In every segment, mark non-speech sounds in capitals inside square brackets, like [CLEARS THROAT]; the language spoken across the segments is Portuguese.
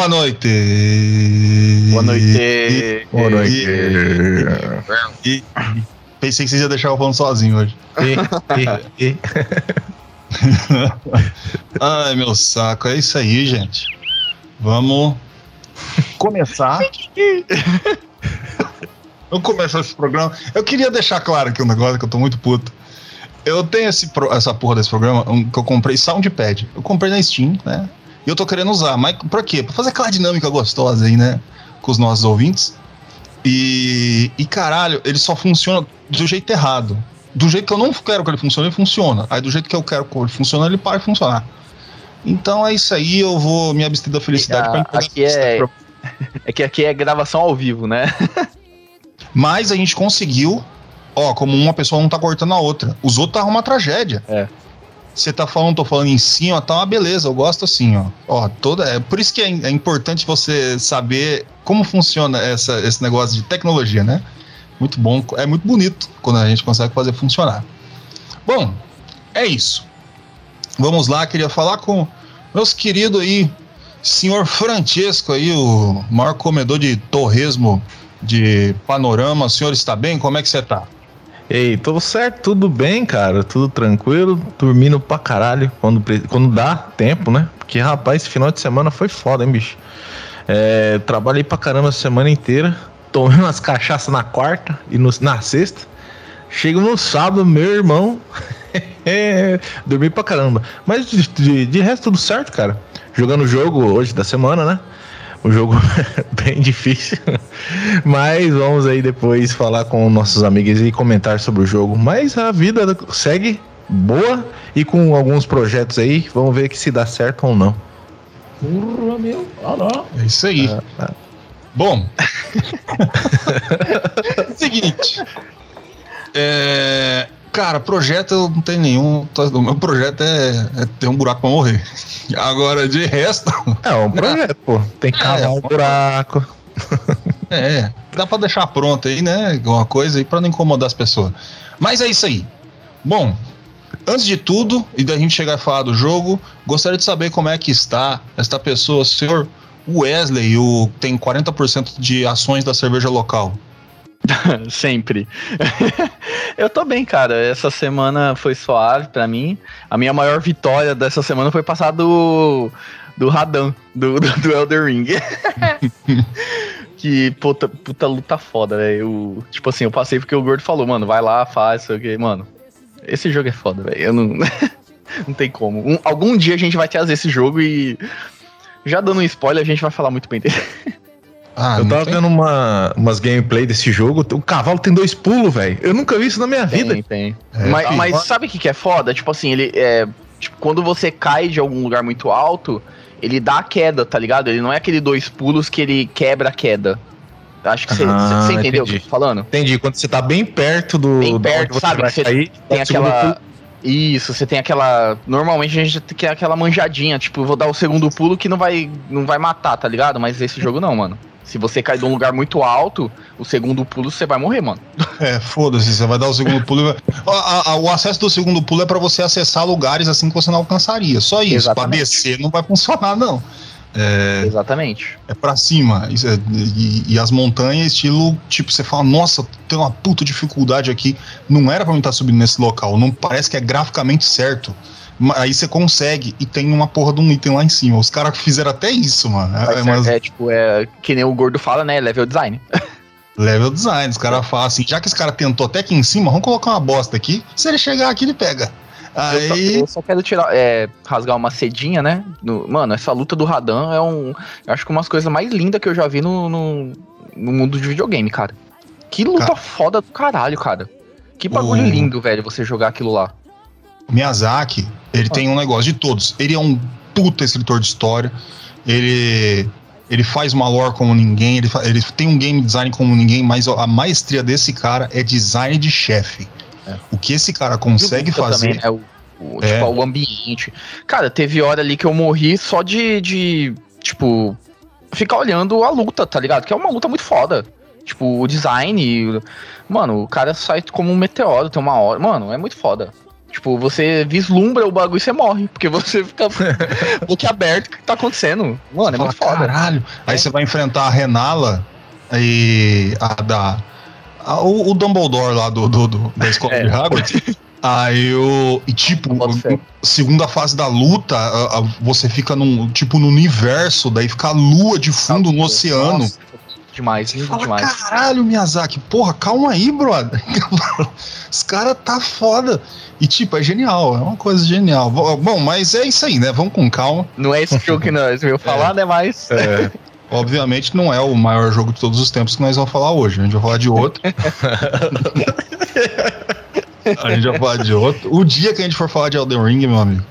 Boa noite. Boa noite. Boa noite. E, pensei que vocês iam deixar eu falando sozinho hoje. E, e, e. [LAUGHS] Ai, meu saco. É isso aí, gente. Vamos começar. Vamos começar esse programa. Eu queria deixar claro aqui um negócio que eu tô muito puto. Eu tenho esse, essa porra desse programa um, que eu comprei Soundpad. Eu comprei na Steam, né? E eu tô querendo usar. Mas pra quê? Pra fazer aquela dinâmica gostosa aí, né? Com os nossos ouvintes. E, e caralho, ele só funciona do jeito errado. Do jeito que eu não quero que ele funcione, ele funciona. Aí do jeito que eu quero que ele funcione, ele para de funcionar. Então é isso aí, eu vou me abster da felicidade pra Ah, entregar aqui é, pra- é que aqui é gravação ao vivo, né? [LAUGHS] Mas a gente conseguiu, ó, como uma pessoa não tá cortando a outra. Os outros tá uma tragédia. É. Você tá falando, tô falando em cima, tá uma beleza, eu gosto assim, ó. Ó, toda, é por isso que é, é importante você saber como funciona essa, esse negócio de tecnologia, né? Muito bom, é muito bonito quando a gente consegue fazer funcionar. Bom, é isso. Vamos lá, queria falar com meus queridos aí, senhor Francesco aí, o maior comedor de torresmo de panorama. O senhor está bem? Como é que você tá? Ei, tudo certo, tudo bem, cara, tudo tranquilo, dormindo pra caralho quando, quando dá tempo, né? Porque, rapaz, esse final de semana foi foda, hein, bicho? É, trabalhei pra caramba a semana inteira, tomei umas cachaças na quarta e no- na sexta. Chego no sábado, meu irmão, [LAUGHS] dormi pra caramba. Mas de, de, de resto, tudo certo, cara. Jogando o jogo hoje da semana, né? Um jogo [LAUGHS] bem difícil. Mas vamos aí depois falar com nossos amigos e comentar sobre o jogo. Mas a vida segue boa e com alguns projetos aí. Vamos ver que se dá certo ou não. Porra, meu. Ah, não. É isso aí. Ah, Bom. [LAUGHS] Seguinte. É, cara, projeto eu não tenho nenhum. tá- O meu projeto é, é ter um buraco pra morrer. [LAUGHS] Agora, de resto. [LAUGHS] É um projeto, pô. Tem que cavar É, um buraco. [LAUGHS] É, dá pra deixar pronto aí, né? Alguma coisa aí pra não incomodar as pessoas. Mas é isso aí. Bom, antes de tudo, e da gente chegar a falar do jogo, gostaria de saber como é que está esta pessoa, o senhor Wesley, o tem 40% de ações da cerveja local. [LAUGHS] Sempre. [LAUGHS] eu tô bem, cara. Essa semana foi suave pra mim. A minha maior vitória dessa semana foi passar do. do Radan, do, [LAUGHS] do, do Elder Ring. que puta, puta luta foda, velho. Tipo assim, eu passei porque o Gordo falou, mano, vai lá, faz, sei o que. Mano, esse jogo é foda, velho. Eu não. não tem como. Um- algum dia a gente vai trazer esse jogo e. Já dando um spoiler, a gente vai falar muito bem dele. Ah, Eu tava tem- vendo uma, umas gameplay desse jogo. O cavalo tem dois pulos, velho. Eu nunca vi isso na minha vida. Tem, tem. É, mas, filho. mas sabe o que, que é foda? Tipo assim, ele é. Tipo, quando você cai de algum lugar muito alto, ele dá a queda, tá ligado? Ele não é aquele dois pulos que ele quebra a queda. Acho que você Ah, entendeu o que entendi. eu tô falando? Entendi. Quando você tá bem perto do. Bem perto, você sabe? Você cair, Tem segundo aquela. pulo. Isso, você tem aquela. Normalmente a gente tem aquela manjadinha, tipo, vou dar o segundo pulo que não vai, não vai matar, tá ligado? Mas esse jogo não, mano. Se você cair de um lugar muito alto, o segundo pulo você vai morrer, mano. [LAUGHS] É, foda-se, você vai dar o segundo pulo. e a- a- o acesso do segundo pulo é pra você acessar lugares assim que você não alcançaria. Só isso. Pra Exatamente. descer não vai funcionar, não. É, Exatamente. é pra cima. Isso é- e, e as montanhas, estilo, tipo, você fala, nossa, tem uma puta dificuldade aqui. Não era pra mim estar subindo nesse local. Não parece que é graficamente certo. Aí você consegue e tem uma porra de um item lá em cima. Os caras fizeram até isso, mano. É, é umas- é tipo, é que nem o gordo fala, né? Level design. [LAUGHS] Level design, os caras falam assim, já que esse cara tentou até aqui em cima, vamos colocar uma bosta aqui. Se ele chegar aqui, ele pega. Eu só, Aí. eu só quero tirar, é, rasgar uma cedinha, né? No- mano, essa luta do Radan é um. Eu acho que umas coisas mais lindas que eu já vi no, no, no mundo de videogame, cara. Que luta Cara. foda do caralho, cara. Que bagulho O- lindo, velho, você jogar aquilo lá. Miyazaki, ele tem um negócio de todos. Ele é um puta escritor de história. Ele ele faz uma lore como ninguém, ele, ele tem um game design como ninguém, mas a maestria desse cara é design de chefe. É. O que esse cara consegue fazer. também, né? O, o, É. tipo, o ambiente. Cara, teve hora ali que eu morri só de, de, tipo, ficar olhando a luta, tá ligado? Que é uma luta muito foda. Tipo, o design. Mano, o cara sai como um meteoro, tem uma hora. Mano, é muito foda. Tipo, você vislumbra o bagulho e você morre. Porque você fica [LAUGHS] boquiaberto o que tá acontecendo. Mano, é Fala, muito foda. Caralho. Aí É. você vai enfrentar a Renala e a da. A- o, o Dumbledore lá do, do, do- da escola É. de Hogwarts. [LAUGHS] Aí o. E tipo, segunda fase da luta, a- a- você fica num. Tipo, no universo, daí fica a lua de fundo no oceano. Nossa, demais, lindo fala, demais. caralho, Miyazaki, porra, calma aí, brother. [LAUGHS] Os caras tá foda. E, tipo, é genial, é uma coisa genial. Bo- Bom, mas é isso aí, né? Vamos com calma. Não é esse jogo que nós [LAUGHS] veio falar, né? Mas. É, Obviamente não é o maior jogo de todos os tempos que nós vamos falar hoje. A gente vai falar de outro. [LAUGHS] a gente vai falar de outro. O dia que a gente for falar de Elden Ring, meu amigo.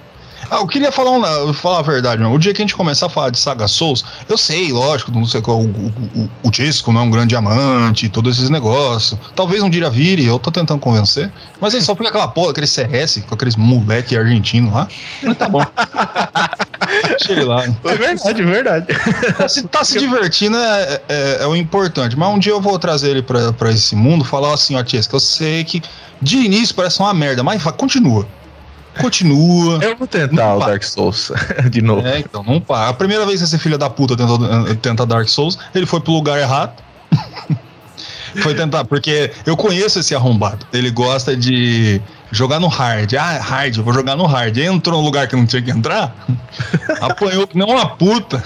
Ah, eu queria falar, uma, falar a verdade, meu. O dia que a gente começar a falar de Saga Souls, eu sei, lógico, não sei qual. O, o, o, o disco não é um grande diamante, todos esses negócios. Talvez um dia vire, eu tô tentando convencer. Mas aí só fica aquela porra, aquele CS, com aqueles moleque argentino lá. Mas tá bom. [LAUGHS] Deixa ele lá. é verdade, é verdade. Tá se, tá se divertindo é, é, é o importante. Mas um dia eu vou trazer ele pra, pra esse mundo falar assim, ó, que eu sei que de início parece uma merda, mas continua. Continua. Eu vou tentar o Dark Souls [LAUGHS] de novo. É, então, não para. A primeira vez que esse filho da puta tentou, eh, tenta Dark Souls, ele foi pro lugar errado. [LAUGHS] foi tentar, porque eu conheço esse arrombado. Ele gosta de jogar no hard. Ah, hard, eu vou jogar no hard. Aí entrou no lugar que não tinha que entrar, [LAUGHS] apanhou que nem uma puta.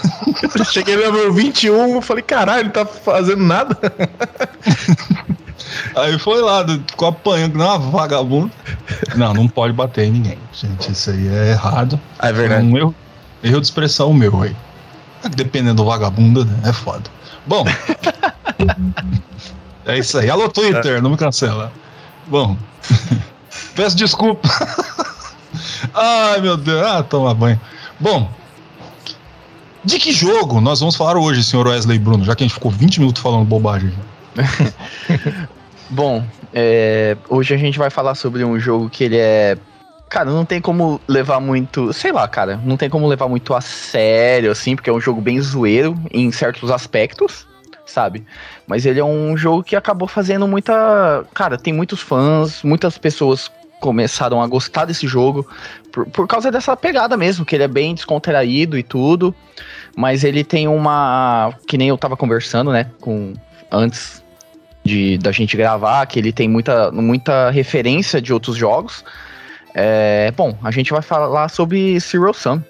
Cheguei no level 21, eu falei, caralho, ele tá fazendo nada. [LAUGHS] Aí foi lá, ficou apanhando que nem uma vagabunda. Não, não pode bater em ninguém, gente. Isso aí é errado. Ah, é É verdade. um erro, erro de expressão meu aí. Dependendo do vagabundo, né, é foda. Bom. [LAUGHS] é isso aí. Alô, Twitter, não me cancela. Bom. Peço desculpa. Ai, meu Deus. Ah, toma banho. Bom. De que jogo nós vamos falar hoje, senhor Wesley Bruno? Já que a gente ficou 20 minutos falando bobagem. [LAUGHS] Bom, é, hoje a gente vai falar sobre um jogo que ele é. Cara, não tem como levar muito. Sei lá, cara. Não tem como levar muito a sério, assim, porque é um jogo bem zoeiro em certos aspectos, sabe? Mas ele é um jogo que acabou fazendo muita. Cara, tem muitos fãs, muitas pessoas começaram a gostar desse jogo por, por causa dessa pegada mesmo, que ele é bem descontraído e tudo. Mas ele tem uma. Que nem eu tava conversando, né? Com. Antes de da gente gravar, que ele tem muita, muita referência de outros jogos. É, bom, a gente vai falar sobre Zero Sum.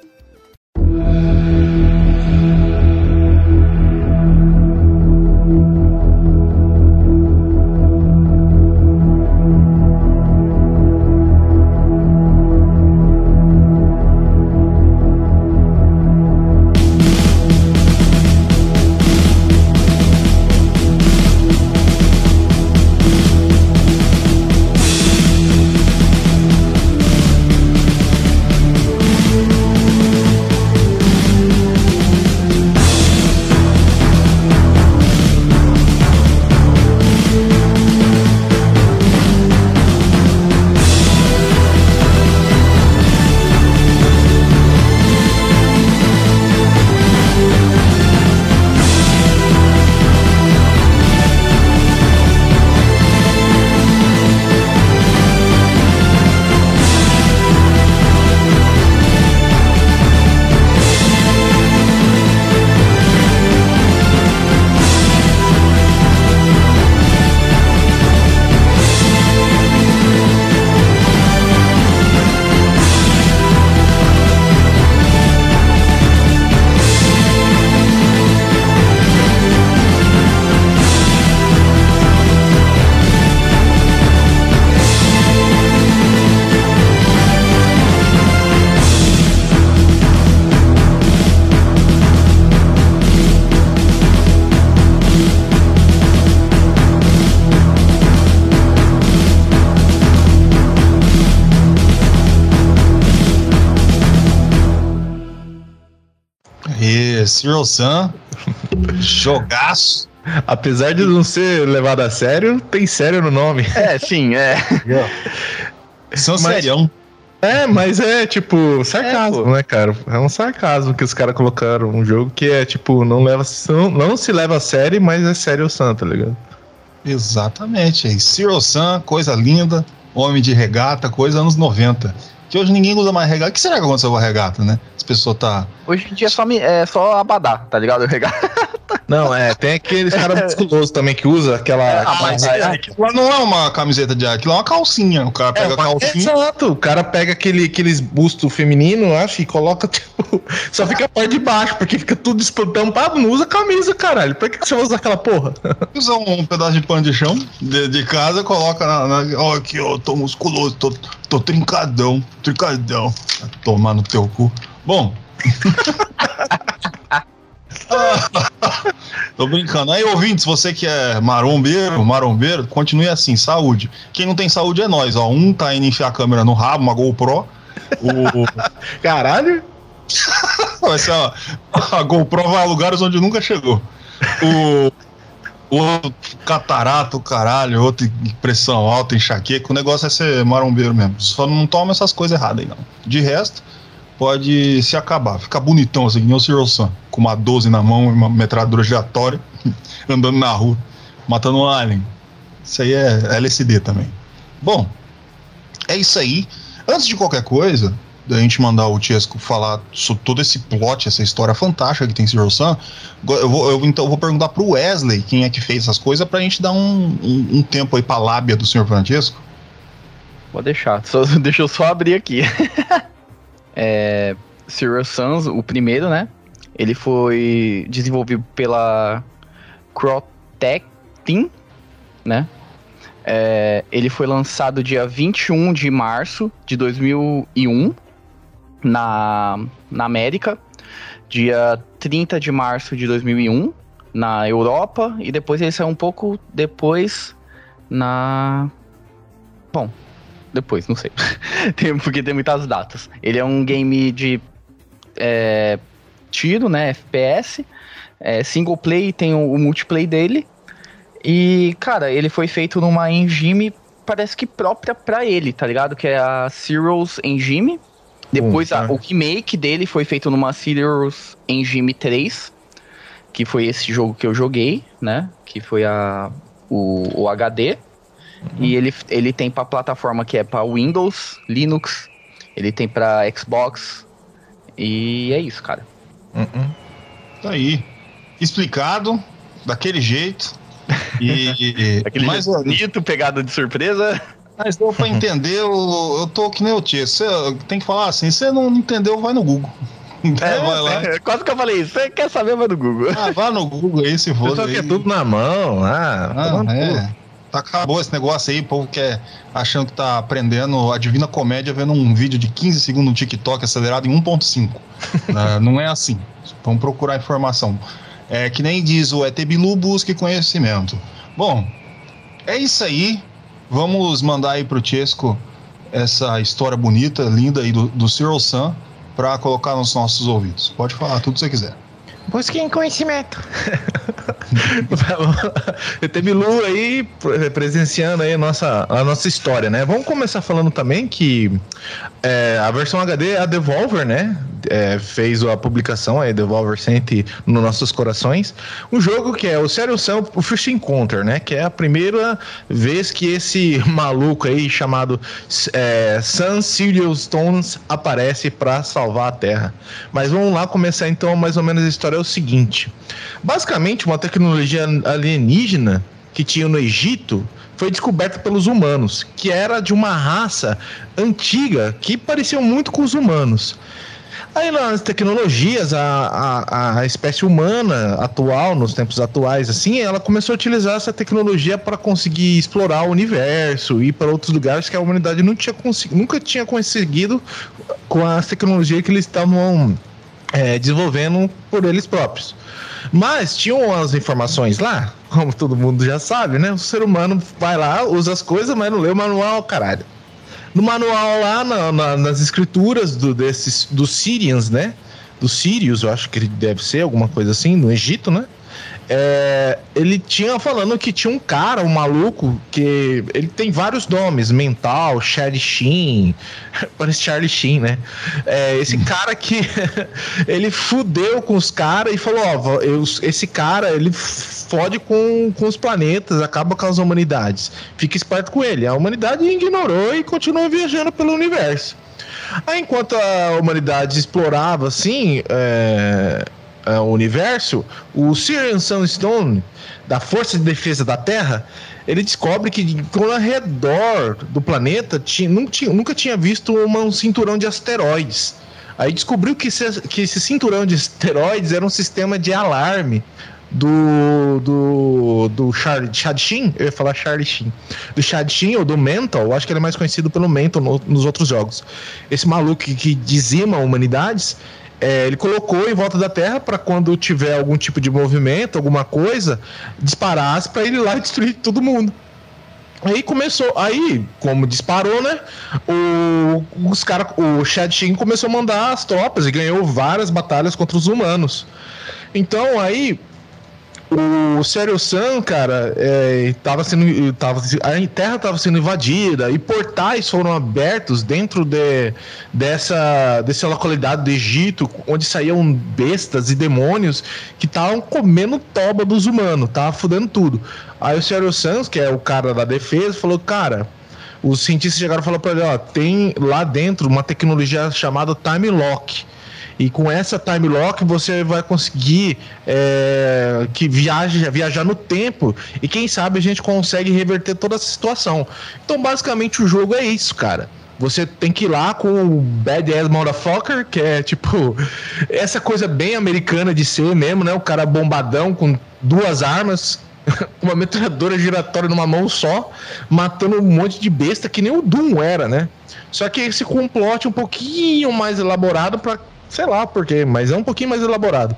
Sun, jogaço. Apesar de não ser levado a sério, tem sério no nome. É, sim, é. São Mas- serião. É, mas é tipo sarcasmo, É, né, cara? É um sarcasmo que os caras colocaram. Um jogo que é tipo, não, leva, não, não se leva a sério, mas é sério o santo, tá ligado? Exatamente. aí. Zero Sun, coisa linda. Homem de regata, coisa anos 90. Que hoje ninguém usa mais regata. O que será que aconteceu com a regata, né? As pessoas tá. Hoje em dia é só, me- é só abadá, tá ligado? [LAUGHS] Regar. Não, é, tem aqueles caras musculosos também que usa aquela. Ah, mas é- Aquilo não é uma camiseta de ar, aquilo é uma calcinha. O cara pega a calcinha. Exato, o cara pega aquele, aqueles busto feminino, acho, e coloca, [LAUGHS] tipo, só fica a parte de baixo, porque fica tudo estampado, não usa camisa, caralho. Pra que, você vai usar aquela porra? [LAUGHS] Usa um pedaço de pano de chão de, de casa, coloca na. na- Ó, aqui, ó, tô musculoso, tô, tô trincadão, trincadão. Vai Tomar no teu cu. Bom. [LAUGHS] [LAUGHS] Tô brincando. Aí, ouvintes, você que é marombeiro, marombeiro, continue assim, saúde. Quem não tem saúde é nós, ó. Um tá indo enfiar a câmera no rabo, uma GoPro. O, [LAUGHS] Caralho? [LAUGHS] Vai ser, a GoPro vai a lugares onde nunca chegou. O, o outro catarato, caralho, outro pressão alta, enxaqueca. O negócio é ser marombeiro mesmo. Só não toma essas coisas erradas aí, não. De resto, pode se acabar. Ficar bonitão assim, que o Sr. Sam, com uma 12 na mão e uma metralhadora giratória, [LAUGHS] andando na rua, matando um alien. Isso aí é LSD também. Bom, é isso aí. Antes de qualquer coisa, da gente mandar o Tiesco falar sobre todo esse plot, essa história fantástica que tem Zero Sun, eu vou, eu, então, eu vou perguntar pro Wesley quem é que fez essas coisas pra gente dar um, um, um tempo aí pra lábia do Sr. Francesco. Vou deixar. Só- [LAUGHS] deixa eu só abrir aqui. [LAUGHS] é, Serious Suns, o primeiro, né? Ele foi desenvolvido pela Crotech Team, né? É, ele foi lançado dia 21 de março de 2001 na, na América, dia 30 de março de 2001 na Europa e depois ele saiu um pouco depois na Bom, depois, não sei. [LAUGHS] Tem- porque tem muitas datas. Ele é um game de é, tiro, né? FPS. É, single play tem o, o multiplayer dele. E, cara, ele foi feito numa engine, parece que própria pra ele, tá ligado? Que é a Serials Engine. Depois a- tá. o remake dele foi feito numa Serials Engine 3. Que foi esse jogo que eu joguei, né? Que foi a, o, o HD. E ele, ele tem pra plataforma que é pra Windows, Linux, ele tem pra Xbox. E é isso, cara. Uh-uh. Tá aí. Explicado, daquele jeito. E, [LAUGHS] Aquele mas, jeito bonito, pegada de surpresa. mas deu pra [LAUGHS] entender, eu, eu tô que nem o Tia. Você tem que falar assim, você não entendeu, vai no Google. É, [LAUGHS] vai lá. é, quase que eu falei isso. Você quer saber, vai no Google. Ah, vai no Google aí, se for. pessoal quer tudo na mão, ah, Ah, é. tudo. Tá, acabou esse negócio aí, o povo quer achando que tá aprendendo a Divina Comédia vendo um vídeo de 15 segundos no TikTok acelerado em 1.5. [LAUGHS] Ah, não é assim. Vamos procurar informação. É que nem diz o ET Bilu, busque conhecimento. Bom, é isso aí. Vamos mandar aí pro Chesco essa história bonita, linda aí do, do Cyril Sun para colocar nos nossos ouvidos. Pode falar tudo que você quiser. Busquem conhecimento. [LAUGHS] ET Bilu aí pre- presenciando aí a nossa, a nossa história, né? Vamos começar falando também que é, a versão HD, a Devolver, né? É, fez a publicação aí, Devolver sente nos nossos corações. Um jogo que é o Serious Sam, o First Encounter, né? Que é a primeira vez que esse [LAUGHS] maluco aí chamado é, Sun Sirius Stones aparece para salvar a Terra. Mas vamos lá começar então mais ou menos a história é o seguinte. Basicamente, uma tecnologia alienígena que tinha no Egito foi descoberta pelos humanos, que era de uma raça antiga que parecia muito com os humanos. Aí nas tecnologias, a, a, a espécie humana atual, nos tempos atuais, assim, ela começou a utilizar essa tecnologia para conseguir explorar o universo e ir para outros lugares que a humanidade não tinha nunca tinha conseguido com as tecnologias que eles estavam é, desenvolvendo por eles próprios. Mas tinham as informações lá, como todo mundo já sabe, né? O ser humano vai lá, usa as coisas, mas não lê o manual, caralho. No manual lá, na- na- nas escrituras do, desses, dos Syrians, né? do Sirius, eu acho que deve ser alguma coisa assim, no Egito, né? É, ele tinha falando que tinha um cara, um maluco, que ele tem vários nomes, Mental, Charlie Sheen, [LAUGHS] parece Charlie Sheen, né? É, esse cara que [LAUGHS] ele fudeu com os caras e falou, ó, eu, esse cara, ele fode com, com os planetas, acaba com as humanidades. Fica esperto com ele. A humanidade ignorou e continuou viajando pelo universo. Aí, enquanto a humanidade explorava, assim, é, uh, universo, o Sir Sunstone, da Força de Defesa da Terra, ele descobre que ao redor do planeta tinha, tinha, nunca tinha visto uma, um cinturão de asteroides. Aí descobriu que esse, que esse cinturão de asteroides era um sistema de alarme do do, do Charlie Chad Sheen, eu ia falar Charlie Sheen, do Chad Sheen ou do Mental, acho que ele é mais conhecido pelo Mental no, nos outros jogos. Esse maluco que, que dizima humanidades, é, ele colocou em volta da Terra para quando tiver algum tipo de movimento, alguma coisa, disparasse para ele lá e [LAUGHS] destruir todo mundo. Aí começou, aí, como disparou, né? O, os cara, o Chad começou a mandar as tropas e ganhou várias batalhas contra os humanos. Então aí o Sério Sun, cara, é, tava sendo, tava, a Terra estava sendo invadida e portais foram abertos dentro de, dessa, dessa localidade do Egito, onde saíam bestas e demônios que estavam comendo toba dos humanos, tava fudendo tudo. Aí o Sério Sun, que é o cara da defesa, falou: Cara, os cientistas chegaram e falaram para ele: Ó, tem lá dentro uma tecnologia chamada Time Lock e com essa time lock você vai conseguir é, que viaje, viajar no tempo e quem sabe a gente consegue reverter toda essa situação. Então, basicamente, o jogo é isso, cara. Você tem que ir lá com o Bad Ass Motherfucker, que é tipo [LAUGHS] essa coisa bem americana de ser mesmo, né? O cara bombadão com duas armas, [LAUGHS] uma metralhadora giratória numa mão só, matando um monte de besta que nem o Doom era, né? Só que esse complot um pouquinho mais elaborado para Sei lá por quê, mas é um pouquinho mais elaborado.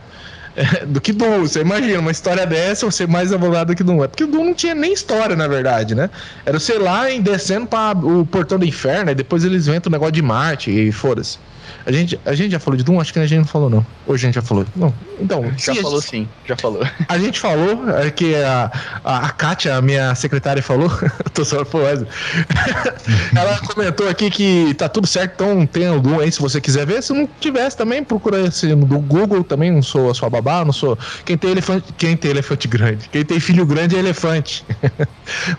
É, do que Doom. Você imagina, uma história dessa ser mais elaborada do que Doom. É porque o Doom não tinha nem história, na verdade, né? Era, sei lá, em descendo para o portão do inferno, e depois eles inventam o negócio de Marte e foda-se. A gente, a gente já falou de Doom? Acho que a gente não falou, não. Ou a gente já falou? Não. Então. Já falou gente, sim, já falou. [LAUGHS] A gente falou, é que a, a, a Kátia, a minha secretária, falou. [LAUGHS] tô só por [LAUGHS] Ela comentou aqui que tá tudo certo, então tem o Doom aí se você quiser ver. Se não tivesse também, procura esse no Google também. Não sou a sua babá, não sou. Quem tem elefante, quem tem elefante grande? Quem tem filho grande é elefante.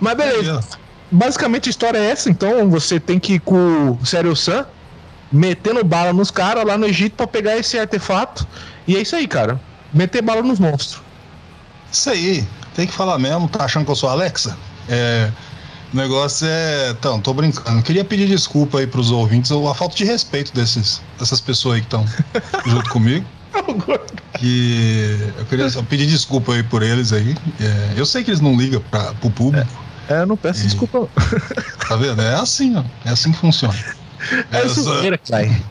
Mas beleza. Basicamente a história é essa, então você tem que ir com o Sério Sam metendo bala nos caras lá no Egito para pegar esse artefato. E é isso aí, cara. Meter bala nos monstros. Isso aí. Tem que falar mesmo. Tá achando que eu sou Alexa? É. O negócio é. Então, tô brincando. Queria pedir desculpa aí pros ouvintes a falta de respeito desses, dessas pessoas aí que estão [LAUGHS] junto comigo. Que eu queria só pedir desculpa aí por eles aí. É, eu sei que eles não ligam pra, pro público. É, eu não peço e, desculpa. Tá vendo? É assim, ó. É assim que funciona. [LAUGHS] É a sujeira que sai.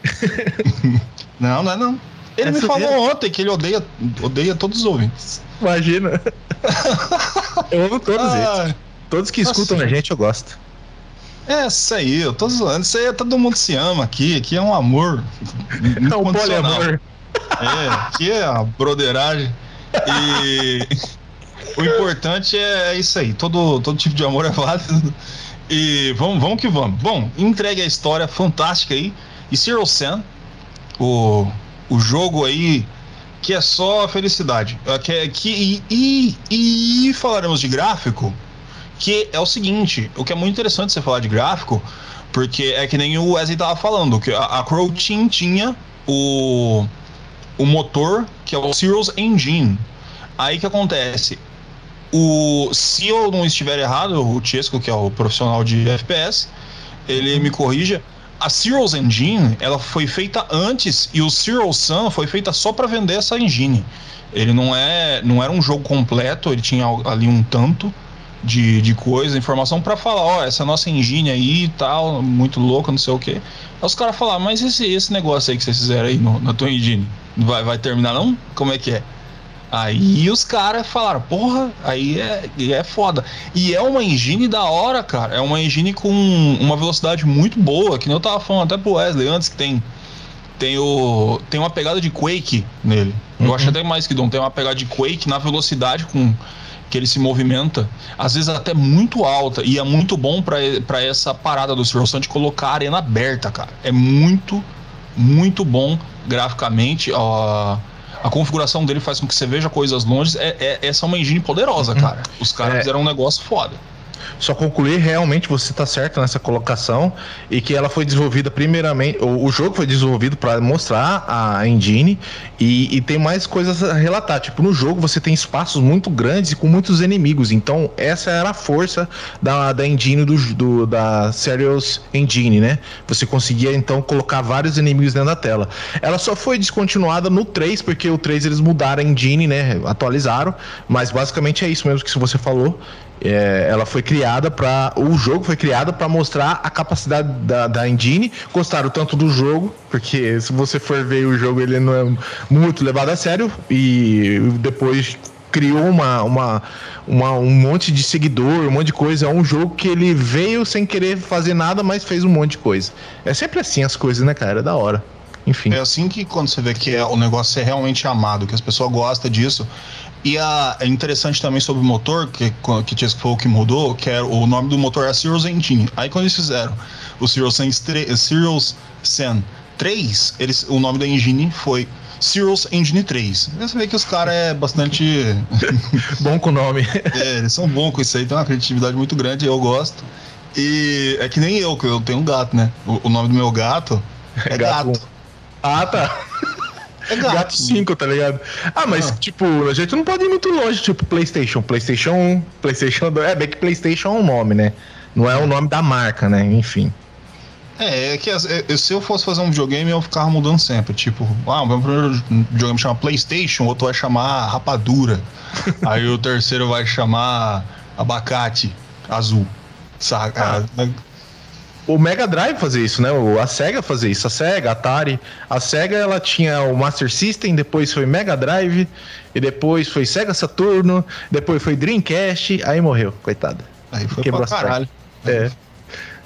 Não, não é não. Ele é me falou ontem que ele odeia, odeia todos os ouvintes. Imagina. [LAUGHS] eu amo todos ah, eles. Todos que escutam assim. a gente eu gosto. É, isso aí, eu tô zoando. Isso aí todo mundo se ama aqui. Aqui é um amor. [LAUGHS] É um poliamor. É, aqui é a broderagem. E [LAUGHS] o importante é isso aí. Todo, todo tipo de amor é válido. E vamos, vamos que vamos. Bom, entregue a história fantástica aí. E Zero Sun, o, o jogo aí que é só felicidade. É que, é que, e, e, e falaremos de gráfico, que é o seguinte: o que é muito interessante você falar de gráfico, porque é que nem o Wesley tava falando, que a, a Crow Team tinha o, o motor que é o Zero's Engine. Aí que acontece? O, se eu não estiver errado, o Chesco, que é o profissional de FPS, ele me corrija. A Serials Engine, ela foi feita antes e o Serial Sun foi feita só para vender essa engine. Ele não é, não era um jogo completo, ele tinha ali um tanto de, de coisa, informação para falar, ó, essa nossa engine aí e tal, muito louca, não sei o que. Aí os caras falaram, mas esse, esse negócio aí que vocês fizeram aí no, na tua engine, vai, vai terminar não? Como é que é? Aí os caras falaram, porra, aí é, é foda. E é uma engine da hora, cara. É uma engine com uma velocidade muito boa, que nem eu tava falando até pro Wesley antes, que tem tem, o, tem uma pegada de Quake nele. Eu Uhum. acho até mais que Doom. Tem uma pegada de Quake na velocidade com que ele se movimenta. Às vezes até muito alta. E é muito bom pra pra essa parada do Zero Sun de colocar a arena aberta, cara. É muito, muito bom graficamente. ó, a configuração dele faz com que você veja coisas longe. É, é- essa é uma engine poderosa, cara. Os caras É. fizeram um negócio foda. Só concluir, realmente você tá certo nessa colocação e que ela foi desenvolvida primeiramente, o, o jogo foi desenvolvido para mostrar a engine e, e tem mais coisas a relatar. Tipo, no jogo você tem espaços muito grandes e com muitos inimigos, então essa era a força da, da engine do, do- da Serious Engine, né? Você conseguia então colocar vários inimigos dentro da tela. Ela só foi descontinuada no 3 porque o 3 eles mudaram a engine, né? Atualizaram, mas basicamente é isso mesmo que você falou. É, ela foi criada para o jogo foi criado para mostrar a capacidade da, da engine. Gostaram tanto do jogo porque se você for ver o jogo ele não é muito levado a sério. E depois criou uma, uma, uma- um monte de seguidor um monte de coisa. É um jogo que ele veio sem querer fazer nada mas fez um monte de coisa. É sempre assim as coisas né cara? É da hora. Enfim. É assim que quando você vê que é, o negócio é realmente amado, que as pessoas gostam disso. E a, é interessante também sobre o motor, que, que tinha- foi o que mudou, que era, o nome do motor é Serious Engine. Aí quando eles fizeram o Serious Sen, tre- Serious Sen 3, eles, o nome da engine foi Serious Engine 3. Você vê que os caras é bastante. [LAUGHS] bom com o nome é, eles são bons com isso aí, tem uma criatividade muito grande, eu gosto. E é que nem eu, que eu tenho um gato, né? O, o nome do meu gato é [LAUGHS] Gato. gato. ah tá [LAUGHS] É Gato 5, tá ligado? Ah, mas, Ah. tipo, a gente não pode ir muito longe, tipo, PlayStation. PlayStation 1, PlayStation 2. É, bem que PlayStation é um nome, né? Não é o nome da marca, né? Enfim. É, é que é, se eu fosse fazer um videogame, eu ficava mudando sempre. Tipo, ah, o meu primeiro videogame chama PlayStation, o outro vai chamar Rapadura. [LAUGHS] Aí o terceiro vai chamar Abacate Azul. Saca? Ah, O Mega Drive fazia isso, né? A Sega fazia isso. A Sega, a Atari. A Sega, ela tinha o Master System, depois foi Mega Drive, e depois foi Sega Saturno, depois foi Dreamcast, aí morreu, coitada. Aí foi Quebrou pra caralho. É.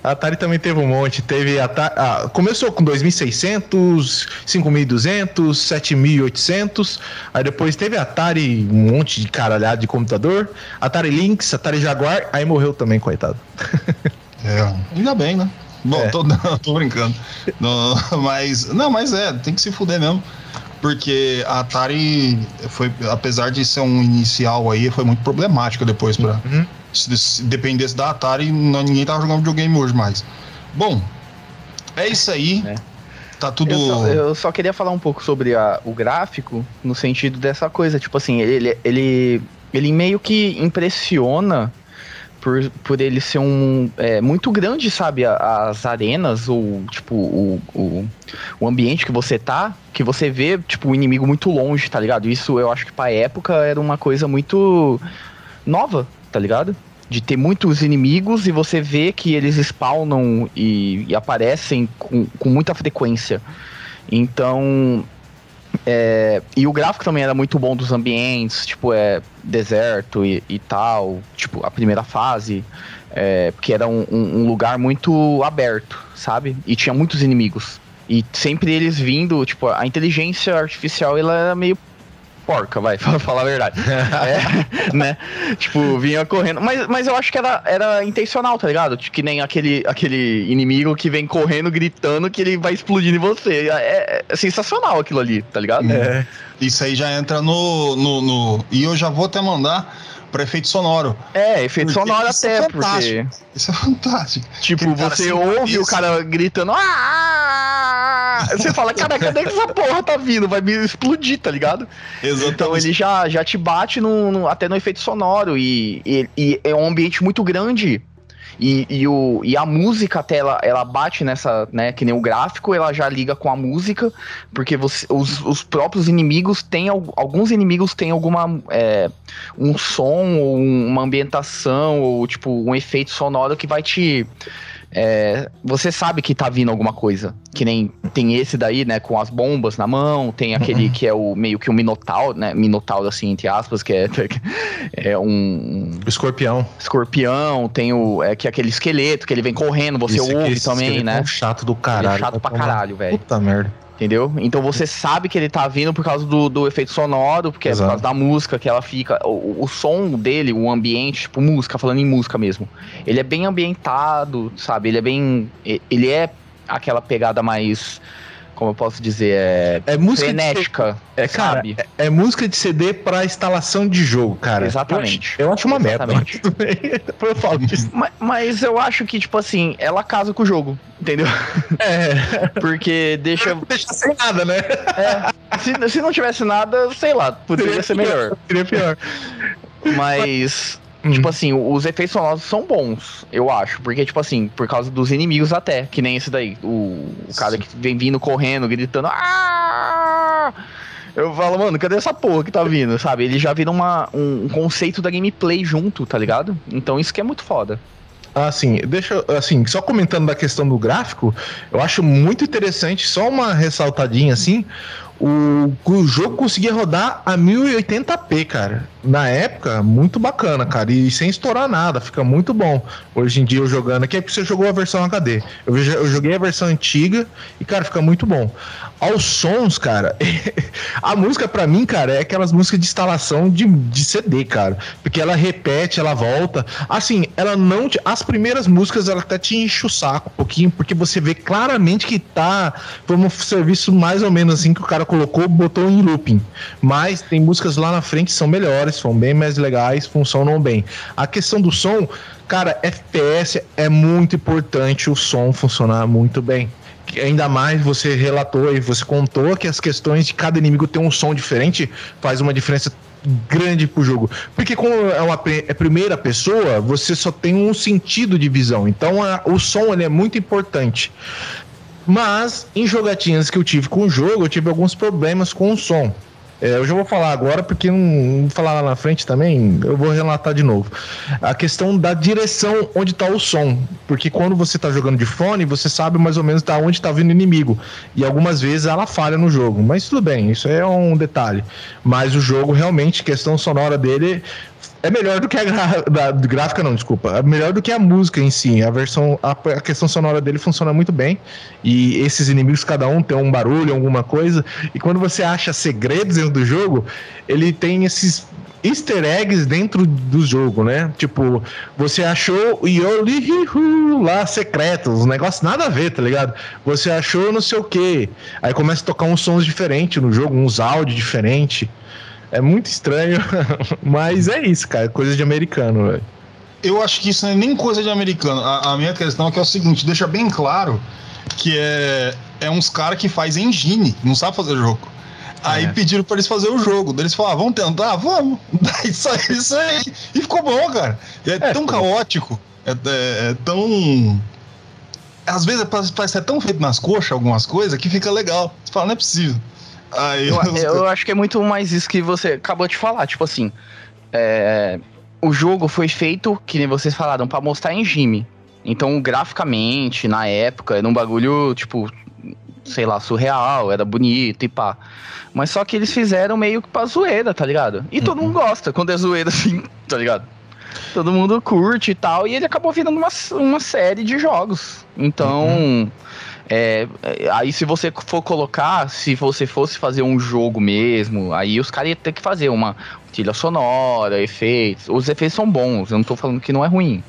A Atari também teve um monte. Teve Atari, ah, começou com 2600, 5200, 7800. Aí depois teve Atari, um monte de caralhado de computador. Atari Lynx, Atari Jaguar. Aí morreu também, coitado. [LAUGHS] É, ainda bem, né? Bom, É. tô, [LAUGHS] não, tô brincando. Não, mas, não, mas é, tem que se fuder mesmo. Porque a Atari foi, apesar de ser um inicial aí, foi muito problemática depois pra. Uhum. Se, se dependesse da Atari, não, ninguém tava jogando videogame hoje mais. Bom, é isso aí. É. Tá tudo. Eu só, eu só queria falar um pouco sobre a- o gráfico, no sentido dessa coisa, tipo assim, ele, ele, ele meio que impressiona por, por ele ser um. é, muito grande, sabe? As arenas, ou tipo, o, o, o ambiente que você tá, que você vê, tipo, o inimigo muito longe, tá ligado? Isso eu acho que pra época era uma coisa muito nova, tá ligado? De ter muitos inimigos e você vê que eles spawnam e, e aparecem com, com muita frequência. Então. É, e o gráfico também era muito bom dos ambientes, tipo, é deserto e, e tal, tipo, a primeira fase, é, porque era um, um- lugar muito aberto, sabe? E tinha muitos inimigos. E sempre eles vindo, tipo, a inteligência artificial ela era meio porca, vai, [LAUGHS] pra falar a verdade. É, [LAUGHS] né? Tipo, vinha correndo. Mas, mas eu acho que era, era intencional, tá ligado? Tipo, Que nem aquele, aquele inimigo que vem correndo, gritando que ele vai explodir em você. É, é sensacional aquilo ali, tá ligado? É. Isso aí já entra no, no, no- E eu já vou até mandar para efeito sonoro. É, efeito Porque sonoro isso é até, porque. Isso é fantástico. Tipo, Aquele você ouve o cara gritando. "Ah!" Você fala, cara, cadê que essa porra tá vindo? Vai me explodir, tá ligado? Exatamente. Então ele já, já te bate no, no- até no efeito sonoro e, e, e é um ambiente muito grande. E, e, o, e a música até ela, ela bate nessa, né? Que nem o gráfico, ela já liga com a música, porque você, os, os próprios inimigos têm. al- Alguns inimigos têm alguma. é, um som, ou um- uma ambientação, ou tipo, um efeito sonoro que vai te. É, você sabe que tá vindo alguma coisa. Que nem tem esse daí, né? Com as bombas na mão, tem aquele [LAUGHS] que é o meio que um minotauro, né? Minotauro, assim, entre aspas, que é, [LAUGHS] é um O escorpião. escorpião, tem o. É, que é aquele esqueleto que ele vem correndo, você Esse ouve também, esqueleto é né? um chato do Ele caralho. é chato pra caralho, velho. Puta merda. Entendeu? Então você sabe que ele tá vindo por causa do, do efeito sonoro, porque Exato. é por causa da música que ela fica. O, o som dele, o ambiente, tipo, música, falando em música mesmo. Ele é bem ambientado, sabe? Ele é bem. Ele é aquela pegada mais. Como eu posso dizer? É. É música de frenética. É, cara, sabe? é, é música de CD pra instalação de jogo, cara. Exatamente. Eu acho, eu acho uma merda. mas Exatamente. Depois eu falo disso. [LAUGHS] Ma- Mas, eu acho que, tipo assim, ela casa com o jogo, entendeu? [LAUGHS] É, Porque deixa. [LAUGHS] deixa sem nada, né? se, se não tivesse nada, sei lá, poderia ser melhor. Seria pior. Mas. Hum. Tipo assim, os efeitos sonoros são bons, eu acho. Porque, tipo assim, por causa dos inimigos até, que nem esse daí. O, o cara que vem vindo correndo, gritando. "Ah!" Eu falo, mano, cadê essa porra que tá vindo, sabe? Ele já vira uma, um, um conceito da gameplay junto, tá ligado? Então isso que é muito foda. Assim, deixa eu- assim, só comentando da questão do gráfico, eu acho muito interessante, só uma ressaltadinha assim, o, o jogo conseguia rodar a 1080p, cara. Na época, muito bacana, cara, e sem estourar nada, fica muito bom. Hoje em dia eu jogando aqui, é porque você jogou a versão HD. Eu, eu joguei a versão antiga e, cara, fica muito bom. Aos sons, cara, [LAUGHS] a música pra mim, cara, é aquelas músicas de instalação de, de CD, cara. Porque ela repete, ela volta. Assim, ela não. Te, as primeiras músicas ela até te enche o saco um pouquinho, porque você vê claramente que tá. Foi um serviço mais ou menos assim que o cara colocou, botou em looping. Mas tem músicas lá na frente que são melhores, são bem mais legais, funcionam bem. A questão do som, cara, FPS é muito importante o som funcionar muito bem. Ainda mais você relatou e você contou que as questões de cada inimigo ter um som diferente faz uma diferença grande pro jogo. Porque como é uma é primeira pessoa, você só tem um sentido de visão. Então a- o som ele é muito importante. Mas em jogatinhas que eu tive com o jogo, eu tive alguns problemas com o som. É, eu já vou falar agora, porque não, não vou falar lá na frente também, eu vou relatar de novo. A questão da direção onde está o som. Porque quando você está jogando de fone, você sabe mais ou menos da onde está vindo o inimigo. E algumas vezes ela falha no jogo. Mas tudo bem, isso é um detalhe. Mas o jogo, realmente, questão sonora dele é melhor do que a gra- gráfica, não, desculpa. É melhor do que a música em si. A versão, a, questão sonora dele funciona muito bem. E esses inimigos, cada um tem um barulho, alguma coisa. E quando você acha segredos dentro do jogo, ele tem esses easter eggs dentro do jogo, né? Tipo, você achou Yolihihu lá secretos, um negócio nada a ver, tá ligado? Você achou não sei o que. Aí começa a tocar uns sons diferentes no jogo, uns áudios diferentes. É muito estranho, [LAUGHS] mas é isso, cara. Coisa de americano, velho. Eu acho que isso não é nem coisa de americano. A, a minha questão é que é o seguinte, deixa bem claro que é, é uns caras que faz engine, não sabe fazer jogo. Aí É. pediram pra eles fazer o jogo. Daí eles falaram, ah, vamos tentar? Vamos. [LAUGHS] Daí saiu isso aí. E ficou bom, cara. É, É, tão caótico. É, é- é tão. Às vezes parece parece ser tão feito nas coxas algumas coisas que fica legal. Você fala, não é possível. Aí Eu, eu acho que é muito mais isso que você acabou de falar. Tipo assim, é, o jogo foi feito, que nem vocês falaram, pra mostrar em Jimmy. Então, graficamente, na época, era um bagulho, tipo, sei lá, surreal, era bonito e pá. Mas só que eles fizeram meio que pra zoeira, tá ligado? E todo mundo gosta quando é zoeira [LAUGHS] assim, tá ligado? Todo mundo curte e tal, e ele acabou virando uma, uma série de jogos. Então, é, é, aí se você for colocar, se você fosse fazer um jogo mesmo, aí os caras iam ter que fazer uma trilha sonora, efeitos. Os efeitos são bons, eu não tô falando que não é ruim.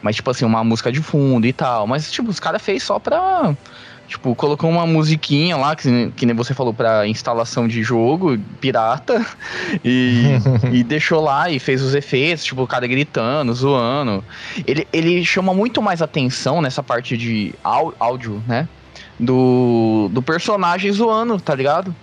Mas, tipo assim, uma música de fundo e tal. Mas, tipo, os caras fez só pra. Tipo, colocou uma musiquinha lá, que, que nem você falou, pra instalação de jogo, pirata, e, [LAUGHS] e deixou lá e fez os efeitos, tipo, o cara gritando, zoando. Ele, ele chama muito mais atenção nessa parte de áudio, né? Do, do personagem zoando, tá ligado?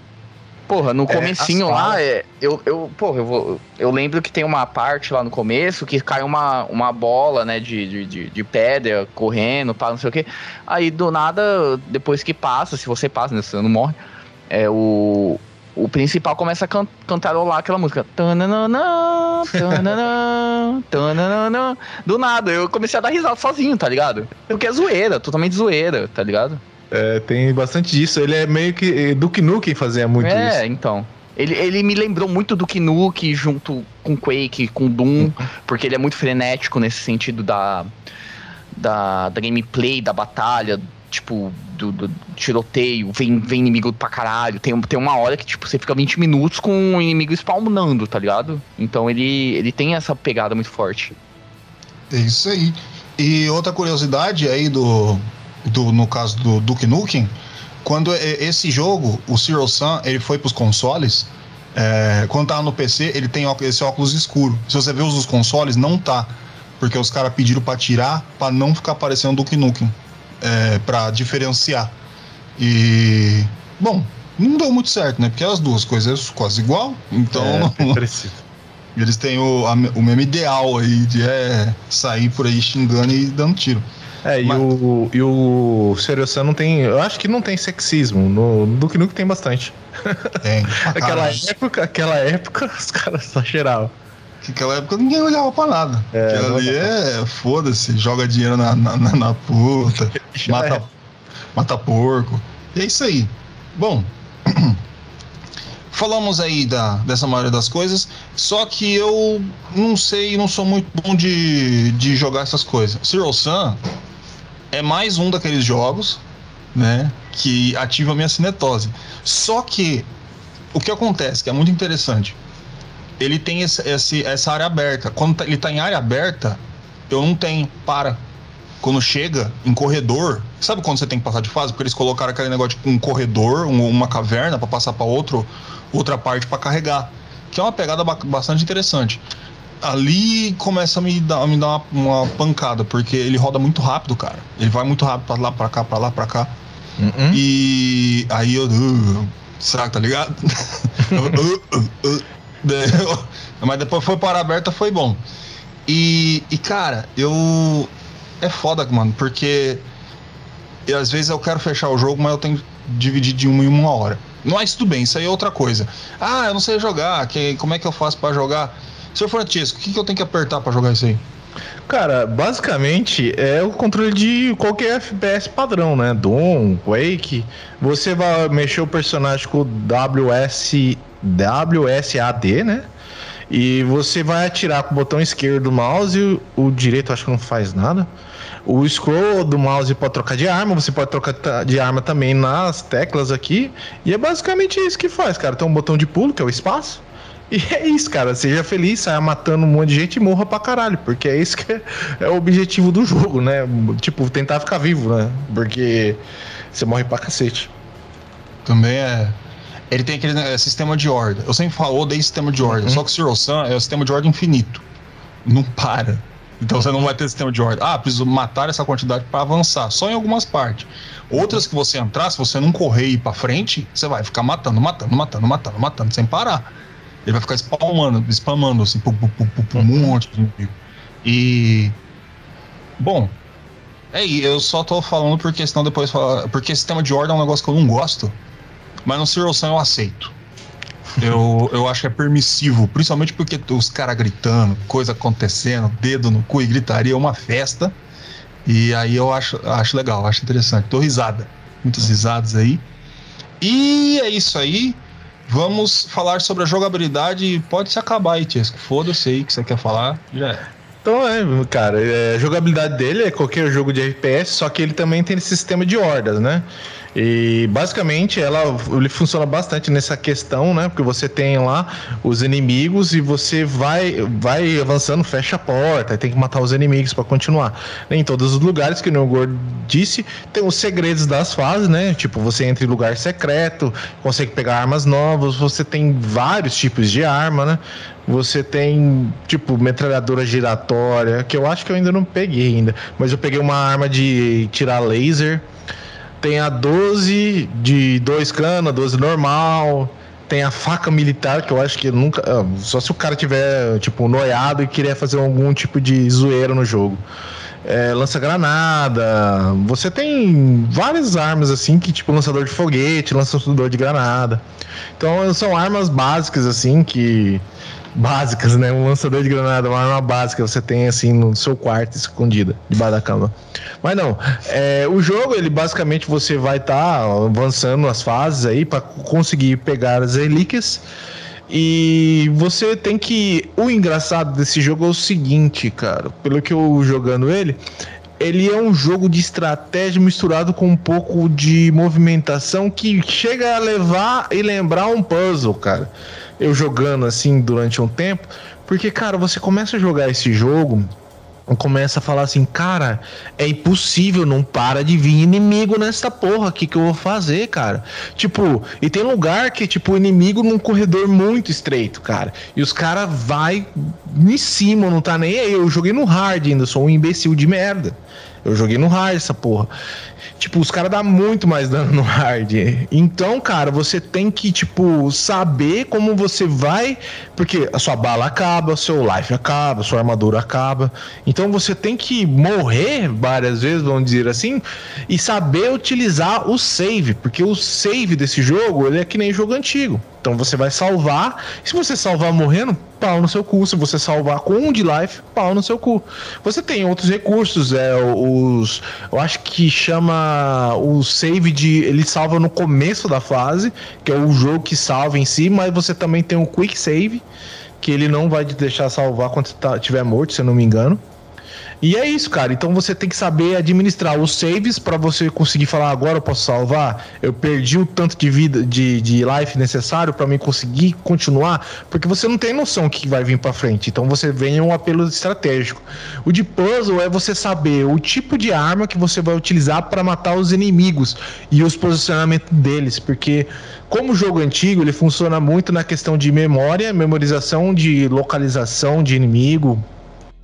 Porra, no É, comecinho as lá, é, eu, eu, porra, eu, vou, eu lembro que tem uma parte lá no começo que cai uma, uma bola, né, de, de, de, de pedra correndo, pá, não sei o que. Aí do nada, depois que passa, se você passa, né, você não morre, é o. O principal começa a can cantarolar aquela música. Tananana, tananana, [LAUGHS] tananana. Do nada, eu comecei a dar risada sozinho, tá ligado? Porque é zoeira, totalmente zoeira, tá ligado? É, tem bastante disso. Ele é meio que. Duke Nukem fazia muito é, isso. então. Ele, ele me lembrou muito do Nuke junto com Quake, com Doom, [LAUGHS] porque ele é muito frenético nesse sentido da, da, da gameplay, da batalha, tipo, do, do tiroteio, vem, vem inimigo pra caralho. Tem, tem uma hora que, tipo, você fica 20 minutos com o inimigo spawnando, tá ligado? Então ele, ele tem essa pegada muito forte. É isso aí. E outra curiosidade aí do, do no caso do Duke Nukem, quando esse jogo, o Zero Sun, ele foi pros consoles, é, quando tava no PC, ele tem esse óculos escuro. Se você vê os dos consoles, não tá. Porque os caras pediram para tirar para não ficar parecendo Duke Nukem. É, para diferenciar. E. Bom, não deu muito certo, né? Porque as duas coisas quase igual. Então. É, [LAUGHS] não, eles têm o, a, o mesmo ideal aí de é, sair por aí xingando e dando tiro. É, Mas... e o, e o Seriousan não tem. Eu acho que não tem sexismo. No, Duke Nukem tem bastante. Tem. [LAUGHS] aquela, época, aquela época, os caras só cheiravam. Naquela época ninguém olhava pra nada. É, Aquilo ali é foda-se, joga dinheiro na, na, na puta, [LAUGHS] mata, é. mata porco. E é isso aí. Bom, [CLEARS THROAT] falamos aí da, dessa maioria das coisas, só que eu não sei, não sou muito bom de, de jogar essas coisas. Zero Sun é mais um daqueles jogos, né, que ativa a minha cinetose. Só que o que acontece, que é muito interessante, ele tem esse, esse, essa área aberta. Quando tá, ele está em área aberta, eu não tenho, para. Quando chega em corredor, sabe quando você tem que passar de fase? Porque eles colocaram aquele negócio de um corredor, um, uma caverna para passar para outro, outra parte para carregar, que é uma pegada bastante interessante. Ali começa a me dar, a me dar uma, uma pancada, porque ele roda muito rápido, cara. Ele vai muito rápido para lá, para cá, para lá, para cá. Uhum. E aí eu. Uh, será que tá ligado? [LAUGHS] uh, uh, Mas depois foi para aberta, foi bom. E, e, cara, eu. É foda, mano, porque e às vezes eu quero fechar o jogo, mas eu tenho que dividir de uma em uma hora. Mas tudo bem, isso aí é outra coisa. Ah, eu não sei jogar, que, como é que eu faço para jogar? Senhor Francisco, o que, que eu tenho que apertar para jogar isso aí? Cara, basicamente é o controle de qualquer FPS padrão, né? Doom, Quake. Você vai mexer o personagem com WS, WSAD, né? E você vai atirar com o botão esquerdo do mouse, o, o direito acho que não faz nada. O scroll do mouse pode trocar de arma, você pode trocar de arma também nas teclas aqui. E é basicamente isso que faz, cara. Tem um botão de pulo, que é o espaço. E é isso, cara. Seja feliz, saia matando um monte de gente e morra pra caralho. Porque é isso que é, é o objetivo do jogo, né? Tipo, tentar ficar vivo, né? Porque você morre pra cacete. Também é. Ele tem aquele é, sistema de ordem. Eu sempre falo, odeio sistema de ordem. Uhum. Só que o Zero Sun é o sistema de ordem infinito. Não para. Então você não vai ter sistema de ordem. Ah, preciso matar essa quantidade para avançar. Só em algumas partes. Outras que você entrar, se você não correr e ir pra frente, você vai ficar matando, matando, matando, matando, matando, sem parar. Ele vai ficar spamando, spamando assim, pum, pum, pum, pum, um monte de inimigo. E. Bom. É, eu só tô falando porque senão depois fala. Porque sistema de ordem é um negócio que eu não gosto. Mas no Zero Sun eu aceito. Eu, [LAUGHS] eu acho que é permissivo, principalmente porque os caras gritando, coisa acontecendo, dedo no cu e gritaria, é uma festa. E aí eu acho, acho legal, acho interessante. Tô risada. Muitas risadas aí. E é isso aí. Vamos falar sobre a jogabilidade. Pode se acabar aí, Tiesco. Foda-se aí que você quer falar. Já é. Então é, cara, é, a jogabilidade dele é qualquer jogo de FPS, só que ele também tem esse sistema de hordas, né? E basicamente ela ele funciona bastante nessa questão, né? Porque você tem lá os inimigos e você vai vai avançando, fecha a porta, tem que matar os inimigos para continuar. Em todos os lugares que o Gordo disse, tem os segredos das fases, né? Tipo, você entra em lugar secreto, consegue pegar armas novas, você tem vários tipos de arma, né? Você tem, tipo, metralhadora giratória, que eu acho que eu ainda não peguei ainda, mas eu peguei uma arma de tirar laser tem a 12 de dois canos, 12 normal. Tem a faca militar, que eu acho que nunca. Ah, só se o cara tiver, tipo, noiado e querer fazer algum tipo de zoeira no jogo. É, lança-granada. Você tem várias armas assim, que tipo lançador de foguete, lançador de granada. Então são armas básicas assim que básicas, né? Um lançador de granada, uma arma básica você tem assim no seu quarto escondida debaixo da cama. Mas não, é, o jogo ele basicamente você vai estar tá avançando as fases aí para conseguir pegar as relíquias. E você tem que. O engraçado desse jogo é o seguinte, cara. Pelo que eu jogando ele, ele é um jogo de estratégia misturado com um pouco de movimentação que chega a levar e lembrar um puzzle, cara. Eu jogando assim durante um tempo, porque, cara, você começa a jogar esse jogo começa a falar assim, cara, é impossível, não para de vir inimigo nessa porra, o que eu vou fazer, cara? Tipo, e tem lugar que, tipo, inimigo num corredor muito estreito, cara, e os caras vai em cima, não tá nem aí, eu joguei no hard ainda, sou um imbecil de merda. Eu joguei no hard essa porra. Tipo, os caras dão muito mais dano no hard. Então, cara, você tem que, tipo, saber como você vai. Porque a sua bala acaba, seu life acaba, sua armadura acaba. Então você tem que morrer várias vezes, vamos dizer assim, e saber utilizar o save. Porque o save desse jogo, ele é que nem jogo antigo. Então você vai salvar. Se você salvar morrendo, pau no seu cu. Se você salvar com um de life, pau no seu cu. Você tem outros recursos, é os. Eu acho que chama o save de. Ele salva no começo da fase, que é o jogo que salva em si, mas você também tem o quick save, que ele não vai te deixar salvar quando tá, tiver morto, se eu não me engano. E é isso, cara. Então você tem que saber administrar os saves para você conseguir falar agora eu posso salvar. Eu perdi o tanto de vida, de, de life necessário para mim conseguir continuar, porque você não tem noção que vai vir para frente. Então você vem um apelo estratégico. O de puzzle é você saber o tipo de arma que você vai utilizar para matar os inimigos e os posicionamentos deles, porque como o jogo antigo, ele funciona muito na questão de memória, memorização de localização de inimigo,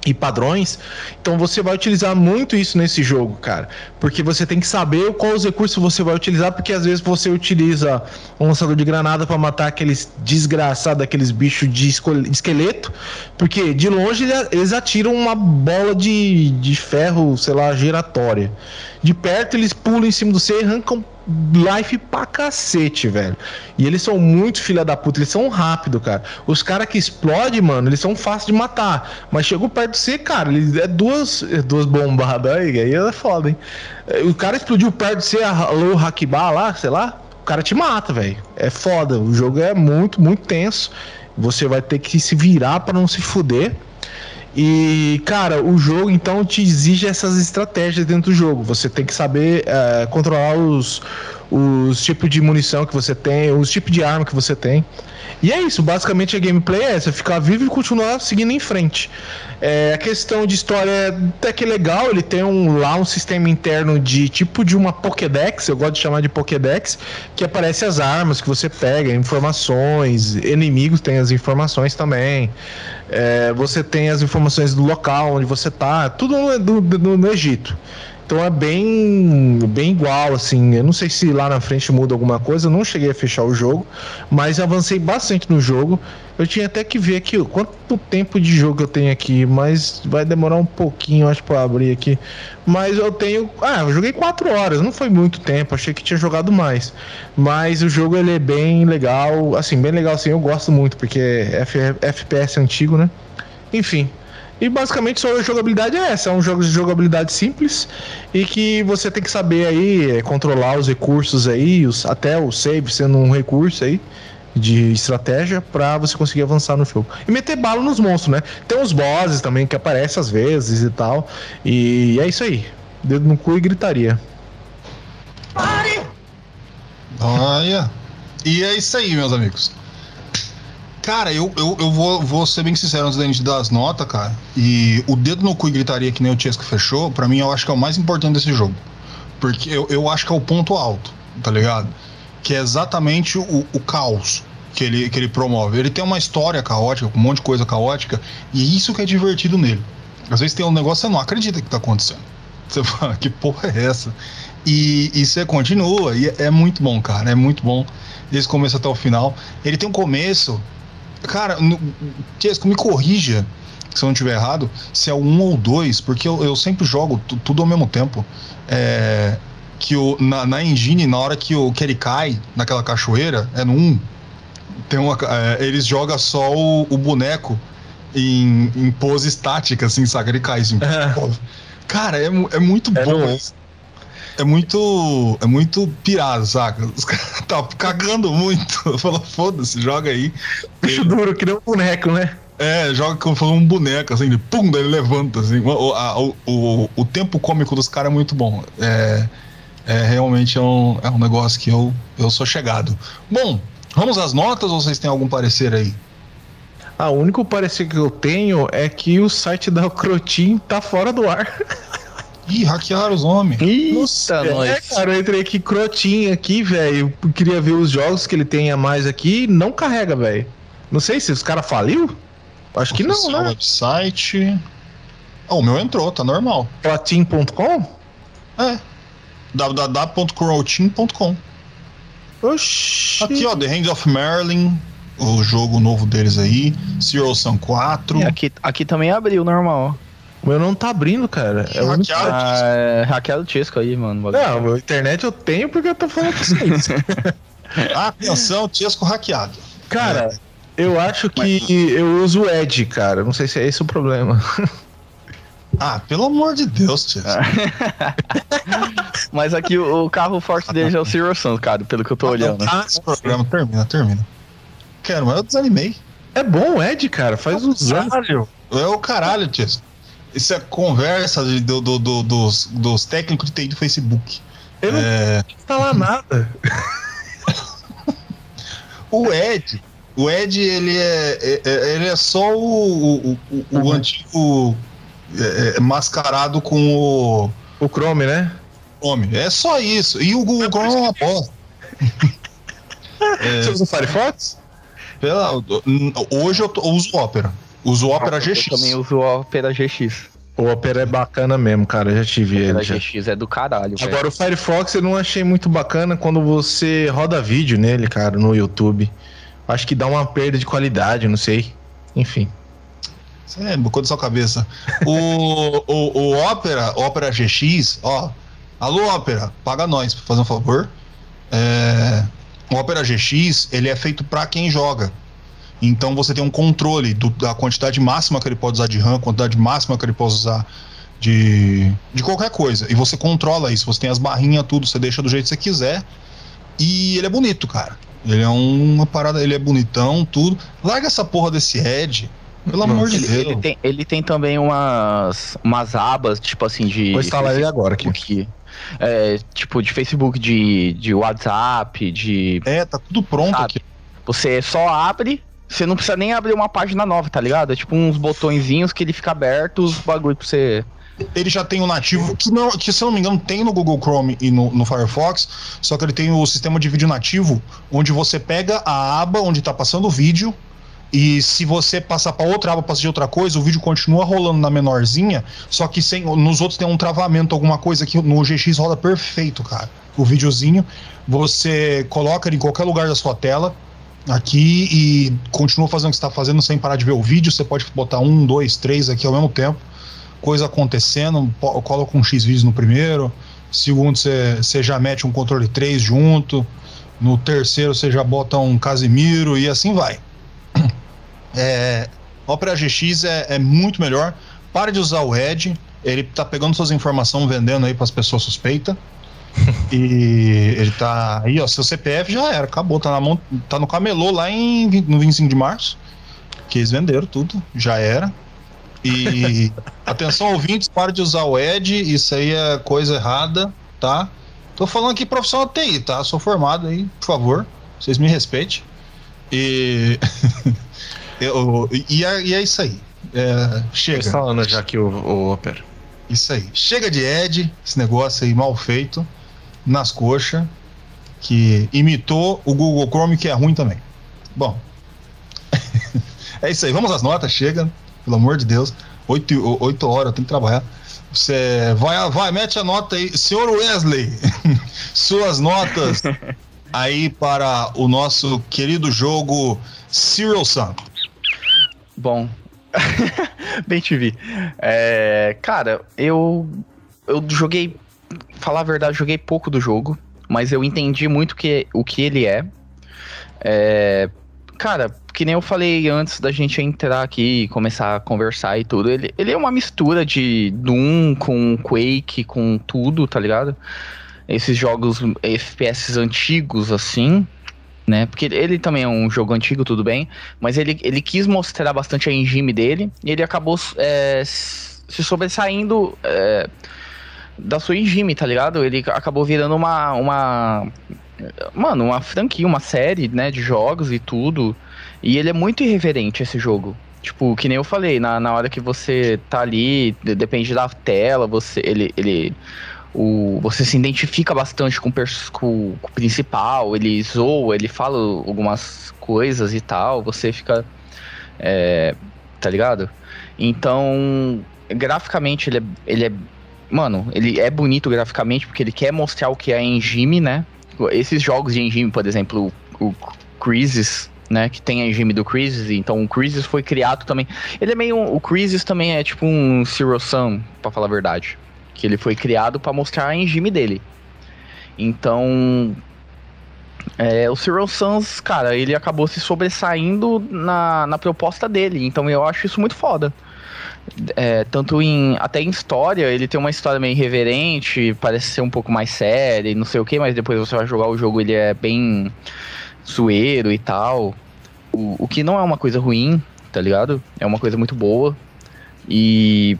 e padrões. Então você vai utilizar muito isso nesse jogo, cara. Porque você tem que saber quais recursos você vai utilizar, porque às vezes você utiliza um lançador de granada para matar aqueles desgraçados, aqueles bichos de, esqueleto. Porque de longe eles atiram uma bola de, de ferro, sei lá, giratória. De perto eles pulam em cima do você e arrancam life pra cacete, velho. E eles são muito filha da puta, eles são rápido, cara. Os caras que explodem, mano, eles são fáceis de matar. Mas chegou perto de você, cara, ele é duas, é duas bombadas aí, aí é foda, hein? O cara explodiu perto de você, alô, Hakibá lá, sei lá, o cara te mata, velho. É foda, o jogo é muito, muito tenso. Você vai ter que se virar para não se fuder. E, cara, o jogo então te exige essas estratégias dentro do jogo. Você tem que saber uh, controlar os, os tipos de munição que você tem, os tipos de arma que você tem. E é isso, basicamente a gameplay é essa, ficar vivo e continuar seguindo em frente. É, a questão de história é até que legal, ele tem um, lá um sistema interno de tipo de uma Pokédex, eu gosto de chamar de Pokédex, que aparece as armas que você pega, informações, inimigos tem as informações também. É, você tem as informações do local onde você tá, tudo no, no, no Egito. Então é bem, bem igual, assim. Eu não sei se lá na frente muda alguma coisa. Eu não cheguei a fechar o jogo, mas avancei bastante no jogo. Eu tinha até que ver aqui quanto tempo de jogo eu tenho aqui, mas vai demorar um pouquinho, acho, para abrir aqui. Mas eu tenho. Ah, eu joguei 4 horas, não foi muito tempo, achei que tinha jogado mais. Mas o jogo ele é bem legal, assim, bem legal, assim. Eu gosto muito, porque é FPS antigo, né? Enfim, e basicamente só a jogabilidade é essa, é um jogo de jogabilidade simples e que você tem que saber aí é, controlar os recursos aí, os, até o save sendo um recurso aí de estratégia para você conseguir avançar no jogo. E meter bala nos monstros, né? Tem os bosses também que aparecem às vezes e tal. E é isso aí. Dedo no cu e gritaria. Olha. E é isso aí, meus amigos. Cara, eu, eu, eu vou, vou ser bem sincero antes da gente dar as notas, cara. E o dedo no cu e gritaria que nem o Chesco fechou, para mim eu acho que é o mais importante desse jogo. Porque eu, eu acho que é o ponto alto, tá ligado? Que é exatamente o, o caos que ele, que ele promove. Ele tem uma história caótica, com um monte de coisa caótica, e isso que é divertido nele. Às vezes tem um negócio que você não acredita que tá acontecendo. Você [LAUGHS] fala, que porra é essa? E, e você continua, e é, é muito bom, cara, é muito bom, desde o começo até o final. Ele tem um começo Cara, Tiesco, me corrija se eu não estiver errado, se é o 1 ou 2, porque eu, eu sempre jogo tudo ao mesmo tempo. É, que o, na, na engine, na hora que, o, que ele cai naquela cachoeira, é no 1. Tem uma, é, eles jogam só o, o boneco em, em, pose estática, assim, saca? Ele cai assim. [LAUGHS] É. Cara, é, é muito é bom. isso é muito. É muito pirado, saca? Os caras [LAUGHS] tá cagando muito. [LAUGHS] Falou, foda-se, joga aí. Bicho duro, que nem um boneco, né? É, joga como fosse um boneco, assim, de pum, daí ele levanta, assim. O, a- o, o, o tempo cômico dos caras é muito bom. É, é realmente é um, é um negócio que eu, eu sou chegado. Bom, vamos às notas ou vocês têm algum parecer aí? Ah, o único parecer que eu tenho é que o site da Crotin tá fora do ar. [LAUGHS] Ih, hackearam os homens. É, nós. cara, eu entrei aqui Crotin aqui, velho. eu Queria ver os jogos que ele tem a mais aqui, não carrega, velho. Não sei se os caras faliu. Acho que não, Oficial né? website. Ah, o meu entrou, tá normal. Crotin.com? É. www.crotin.com Oxi. Aqui, ó, The Hand of Merlin, o jogo novo deles aí. Zero Sun 4. E aqui, aqui também abriu, normal. O meu não tá abrindo, cara. É o único-. Ah, é, Tisco aí, mano. Não, meu internet eu tenho porque eu tô falando com vocês. [LAUGHS] Atenção, Tiesco hackeado. cara, eu acho que eu uso o Edge, cara. Não sei se é esse o problema. [LAUGHS] Ah, pelo amor de Deus, Tiesco. [LAUGHS] Mas aqui o, o carro forte deles é o Zero Sun, cara, pelo que eu tô olhando. Ah, esse programa termina, termina. Quero, mas eu desanimei. É bom o Edge, cara. Faz uns anos. É o caralho, Tiesco. Isso é conversa de- do, do- do- dos, dos técnicos de TI do Facebook. Eu não É, instalar nada. [LAUGHS] o Ed, o Ed, ele é, é- é- ele é só o, o, o- o antigo é, mascarado com o O Chrome, né? nome. É só isso. E o Google Chrome é uma bosta. [LAUGHS] Você usa o Firefox? Pela- hoje eu, tô- eu uso Opera. Uso Opera Eu GX. também uso o Opera GX. O Opera é bacana mesmo, cara. Já tive O ele. Opera já. GX é do caralho, velho. Agora o Firefox eu não achei muito bacana quando você roda vídeo nele, cara, no YouTube. Acho que dá uma perda de qualidade, não sei. Enfim. Isso é bocou da sua cabeça. O, o, o Opera, Opera GX, ó. Alô, Opera, paga nós, por fazer um favor. É, o Opera GX, ele é feito para quem joga. Então você tem um controle do- da quantidade máxima que ele pode usar de RAM, quantidade máxima que ele pode usar de, de qualquer coisa. E você controla isso, você tem as barrinhas, tudo, você deixa do jeito que você quiser. E ele é bonito, cara. Ele é uma parada, ele é bonitão, tudo. Larga essa porra desse Edge. Pelo Nossa. amor de Ele, Deus. ele tem, ele tem também umas, umas abas, tipo assim, de. Vou instalar ele agora aqui. Facebook, é, tipo, de Facebook, de, de WhatsApp, de. É, tá tudo pronto Sabe? aqui. Você só abre, você não precisa nem abrir uma página nova, tá ligado? É tipo uns botõezinhos que ele fica aberto, os bagulho pra você. Ele já tem o nativo, que, não, que se eu não me engano tem no Google Chrome e no, no Firefox, só que ele tem o sistema de vídeo nativo, onde você pega a aba onde tá passando o vídeo, e se você passar para outra aba, passar de outra coisa, o vídeo continua rolando na menorzinha, só que sem, nos outros tem um travamento, alguma coisa que no GX roda perfeito, cara. O videozinho, você coloca ele em qualquer lugar da sua tela, aqui, e continua fazendo o que está fazendo sem parar de ver o vídeo. Você pode botar um, dois, três aqui ao mesmo tempo coisa acontecendo, coloca um X vídeos no primeiro, segundo você já mete um controle 3 junto, no terceiro você já bota um Casimiro e assim vai. É, Opera GX é, é muito melhor. Para de usar o Edge, ele tá pegando suas informações vendendo aí para as pessoas suspeitas. [LAUGHS] e ele tá aí, ó, seu CPF já era, acabou, tá na mão, tá no camelô lá em, no 25 de março. Que eles venderam tudo, já era. E [LAUGHS] atenção, ouvintes, para de usar o Edge, isso aí é coisa errada, tá? Tô falando aqui profissional TI, tá? Sou formado aí, por favor, vocês me respeitem. E, [LAUGHS] eu, e, é, e é isso aí. É, chega, instalando já aqui o, o Opera. isso aí. Chega de Edge, esse negócio aí mal feito, nas coxas, que imitou o Google Chrome, que é ruim também. Bom, [LAUGHS] é isso aí. Vamos às notas, chega, pelo amor de Deus. Oito, oito horas, eu tenho que trabalhar. Você vai, vai, mete a nota aí. Senhor Wesley, [LAUGHS] suas notas [LAUGHS] aí para o nosso querido jogo Serial Sun. Bom. Bem TV. É, cara, eu. Eu joguei. Falar a verdade, joguei pouco do jogo. Mas eu entendi muito que, o que ele é. É, Cara, que nem eu falei antes da gente entrar aqui e começar a conversar e tudo. Ele, ele é uma mistura de Doom com Quake, com tudo, tá ligado? Esses jogos FPS antigos, assim. né? Porque ele também é um jogo antigo, tudo bem, mas ele, ele quis mostrar bastante a engine dele e ele acabou é, se sobressaindo é, da sua engine, tá ligado? Ele acabou virando uma, uma. Mano, uma franquia, uma série, né, de jogos e tudo. E ele é muito irreverente esse jogo. Tipo, que nem eu falei, na, na hora que você tá ali, depende da tela, você. Ele. ele o, você se identifica bastante com, com, com o principal, ele zoa, ele fala algumas coisas e tal, você fica. É, tá ligado? Então, graficamente ele é, ele é. Mano, ele é bonito graficamente porque ele quer mostrar o que é engine, né? Esses jogos de engine, por exemplo, o, o Crisis, né? Que tem a engine do Crisis, então o Crisis foi criado também. Ele é meio. O Crisis também é tipo um Zero Sum, pra falar a verdade que ele foi criado para mostrar a engine dele. Então, é, o Cyril Sans, cara, ele acabou se sobressaindo na, na proposta dele. Então eu acho isso muito foda. É, tanto em. Até em história, ele tem uma história meio irreverente, parece ser um pouco mais séria e não sei o que, mas depois você vai jogar o jogo, ele é bem zoeiro e tal. O, o que não é uma coisa ruim, tá ligado? É uma coisa muito boa. E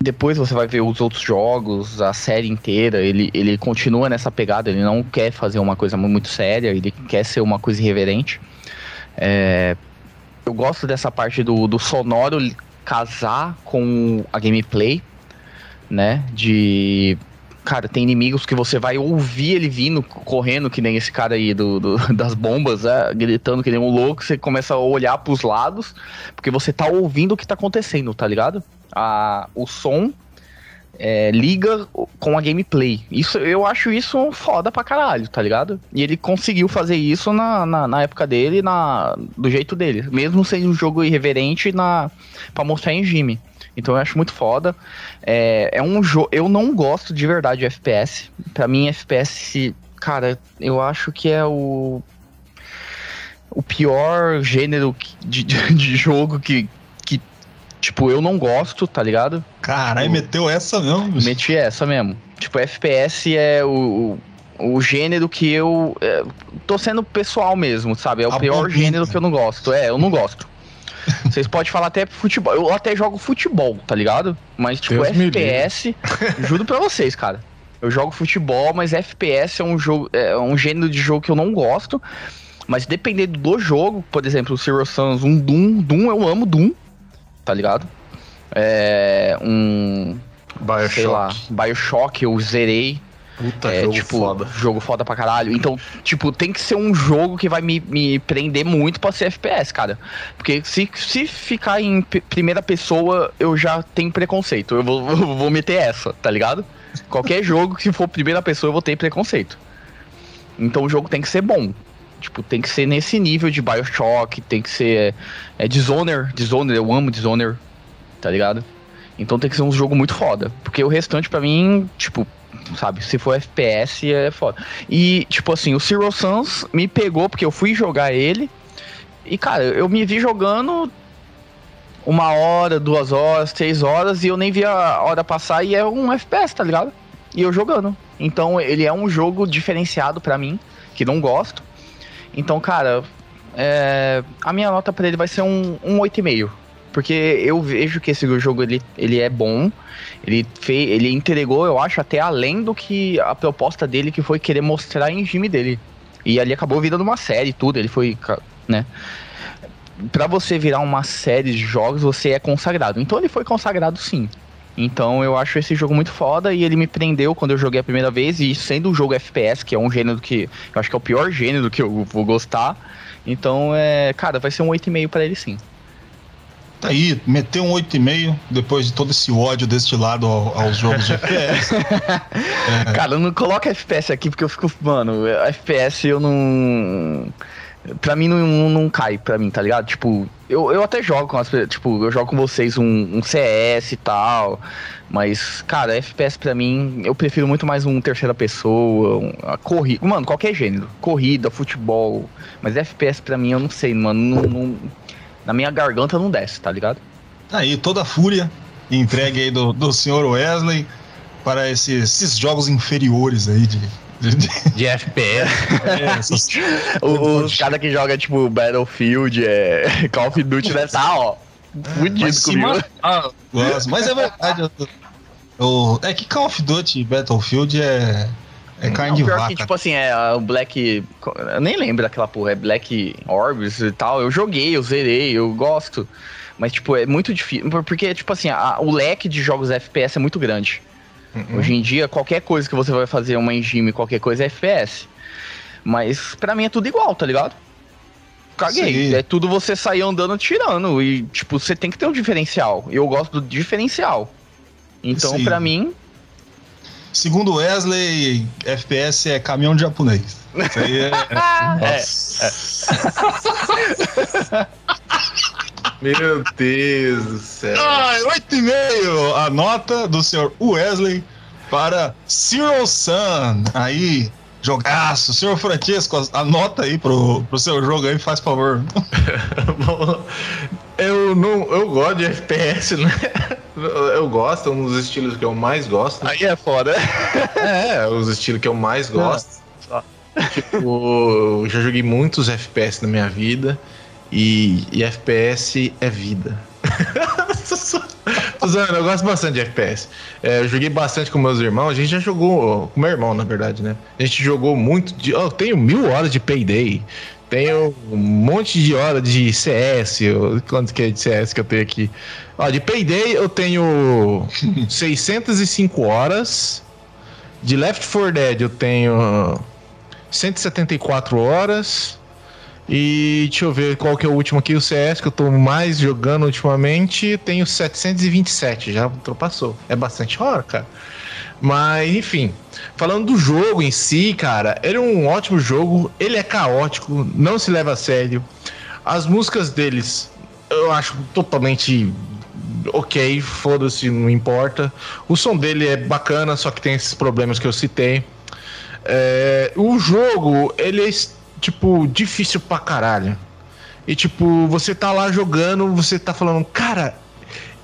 depois você vai ver os outros jogos, a série inteira, ele, ele continua nessa pegada, ele não quer fazer uma coisa muito séria, ele quer ser uma coisa irreverente. É, eu gosto dessa parte do, do sonoro casar com a gameplay, né? De. Cara, tem inimigos que você vai ouvir ele vindo, correndo, que nem esse cara aí do, do [LAUGHS] das bombas, é, gritando que nem um louco, você começa a olhar pros lados, porque você tá ouvindo o que tá acontecendo, tá ligado? a, o som é, liga com a gameplay. Isso, eu acho isso foda pra caralho, tá ligado? E ele conseguiu fazer isso na, na, na, época dele, na, do jeito dele. Mesmo sendo um jogo irreverente na, pra mostrar em Jimmy. Então eu acho muito foda. É, é um jogo. Eu não gosto de verdade de FPS. Pra mim, FPS, cara, eu acho que é o. O pior gênero de, de, de jogo que, Tipo, eu não gosto, tá ligado? Caralho, tipo, meteu essa mesmo. Meti essa mesmo. Tipo, FPS é o, o, o gênero que eu. É, tô sendo pessoal mesmo, sabe? É o A pior bombinha. gênero que eu não gosto. É, eu não gosto. [LAUGHS] Vocês podem falar até futebol. Eu até jogo futebol, tá ligado? Mas, tipo, Deus FPS, juro pra vocês, cara. Eu jogo futebol, mas FPS é um jogo. É um gênero de jogo que eu não gosto. Mas dependendo do jogo, por exemplo, o Zero Suns, um Doom, Doom, eu amo Doom tá ligado? É, um. Bioshock. Sei lá, Bioshock eu zerei. Puta, é, jogo tipo, foda. Jogo foda pra caralho. Então, tipo, tem que ser um jogo que vai me, me prender muito pra ser FPS, cara. Porque se, se ficar em primeira pessoa, eu já tenho preconceito. Eu vou, [LAUGHS] eu vou meter essa, tá ligado? Qualquer jogo que for primeira pessoa, eu vou ter preconceito. Então o jogo tem que ser bom. Tipo, tem que ser nesse nível de Bioshock, tem que ser. É, Dishonored, Dishonored, eu amo Dishonored, tá ligado? Então tem que ser um jogo muito foda. Porque o restante, para mim, tipo, sabe, se for FPS é foda. E, tipo assim, o Zero Suns me pegou porque eu fui jogar ele. E, cara, eu me vi jogando uma hora, duas horas, três horas e eu nem vi a hora passar e é um FPS, tá ligado? E eu jogando. Então ele é um jogo diferenciado para mim, que não gosto. Então, cara, é, a minha nota para ele vai ser um, um 8,5. Porque eu vejo que esse jogo ele, ele é bom. Ele, fez, ele entregou, eu acho, até além do que a proposta dele, que foi querer mostrar em time dele. E ali acabou virando uma série tudo. Ele foi, né? Pra você virar uma série de jogos, você é consagrado. Então ele foi consagrado sim. Então eu acho esse jogo muito foda e ele me prendeu quando eu joguei a primeira vez. E sendo um jogo FPS, que é um gênero que eu acho que é o pior gênero que eu vou gostar. Então, é, cara, vai ser um 8,5 para ele sim. Tá aí, meteu um 8,5 depois de todo esse ódio deste lado aos jogos de FPS. [LAUGHS] é. Cara, não coloca FPS aqui porque eu fico, mano, FPS eu não pra mim não, não cai pra mim, tá ligado? Tipo, eu, eu até jogo com as tipo, eu jogo com vocês um, um CS e tal, mas, cara, FPS pra mim, eu prefiro muito mais um terceira pessoa, um, a corrida, mano, qualquer gênero, corrida, futebol, mas FPS pra mim, eu não sei, mano, não, não, na minha garganta não desce, tá ligado? Tá aí, toda a fúria entregue aí do, do senhor Wesley para esses, esses jogos inferiores aí de de FPS. É, os [LAUGHS] os caras que jogam, tipo, Battlefield, é, [LAUGHS] Call of Duty, deve estar, ó, fudido Mas comigo. gosto. Mas é verdade. eu é que Call of Duty e Battlefield é, é carne Não, de pior vaca. que, tipo assim, é o Black. Eu nem lembro daquela porra, é Black Orbs e tal. Eu joguei, eu zerei, eu gosto. Mas, tipo, é muito difícil. Porque, tipo assim, a- o leque de jogos FPS é muito grande. Uhum. Hoje em dia, qualquer coisa que você vai fazer, uma engine, qualquer coisa é FPS. Mas pra mim é tudo igual, tá ligado? Caguei. Sim. É tudo você sair andando tirando. E, tipo, você tem que ter um diferencial. Eu gosto do diferencial. Então, Sim. pra mim, Segundo Wesley, FPS é caminhão de japonês. Isso aí é. [LAUGHS] [LAUGHS] Meu Deus do céu. Ai, 8,5 a nota do senhor Wesley para Zero Sun. Aí, jogaço. Senhor Francisco, anota aí pro, pro seu jogo aí, faz favor. [LAUGHS] Eu não. Eu gosto de FPS, né? Eu gosto, é um dos estilos que eu mais gosto. aí é foda. [LAUGHS] É, os estilos que eu mais gosto. Tipo, eu já joguei muitos FPS na minha vida e, e FPS é vida. [LAUGHS] Zoando, eu gosto bastante de FPS. É, eu joguei bastante com meus irmãos, a gente já jogou, com meu irmão, na verdade, né? A gente jogou muito de. Eu tenho mil horas de Payday. Tenho um monte de horas de CS. eu- Quanto que é de CS que eu tenho aqui? Ó, de Payday eu tenho [LAUGHS] 605 horas. De Left 4 Dead eu tenho 174 horas. E deixa eu ver qual que é o último aqui, o CS, que eu tô mais jogando ultimamente. Tenho 727, já ultrapassou. É bastante hora, cara. Mas, enfim, falando do jogo em si, cara, ele é um ótimo jogo, ele é caótico, não se leva a sério. As músicas deles eu acho totalmente ok, foda-se, não importa. O som dele é bacana, só que tem esses problemas que eu citei. É, o jogo, ele é, tipo, difícil pra caralho. E, tipo, você tá lá jogando, você tá falando, cara,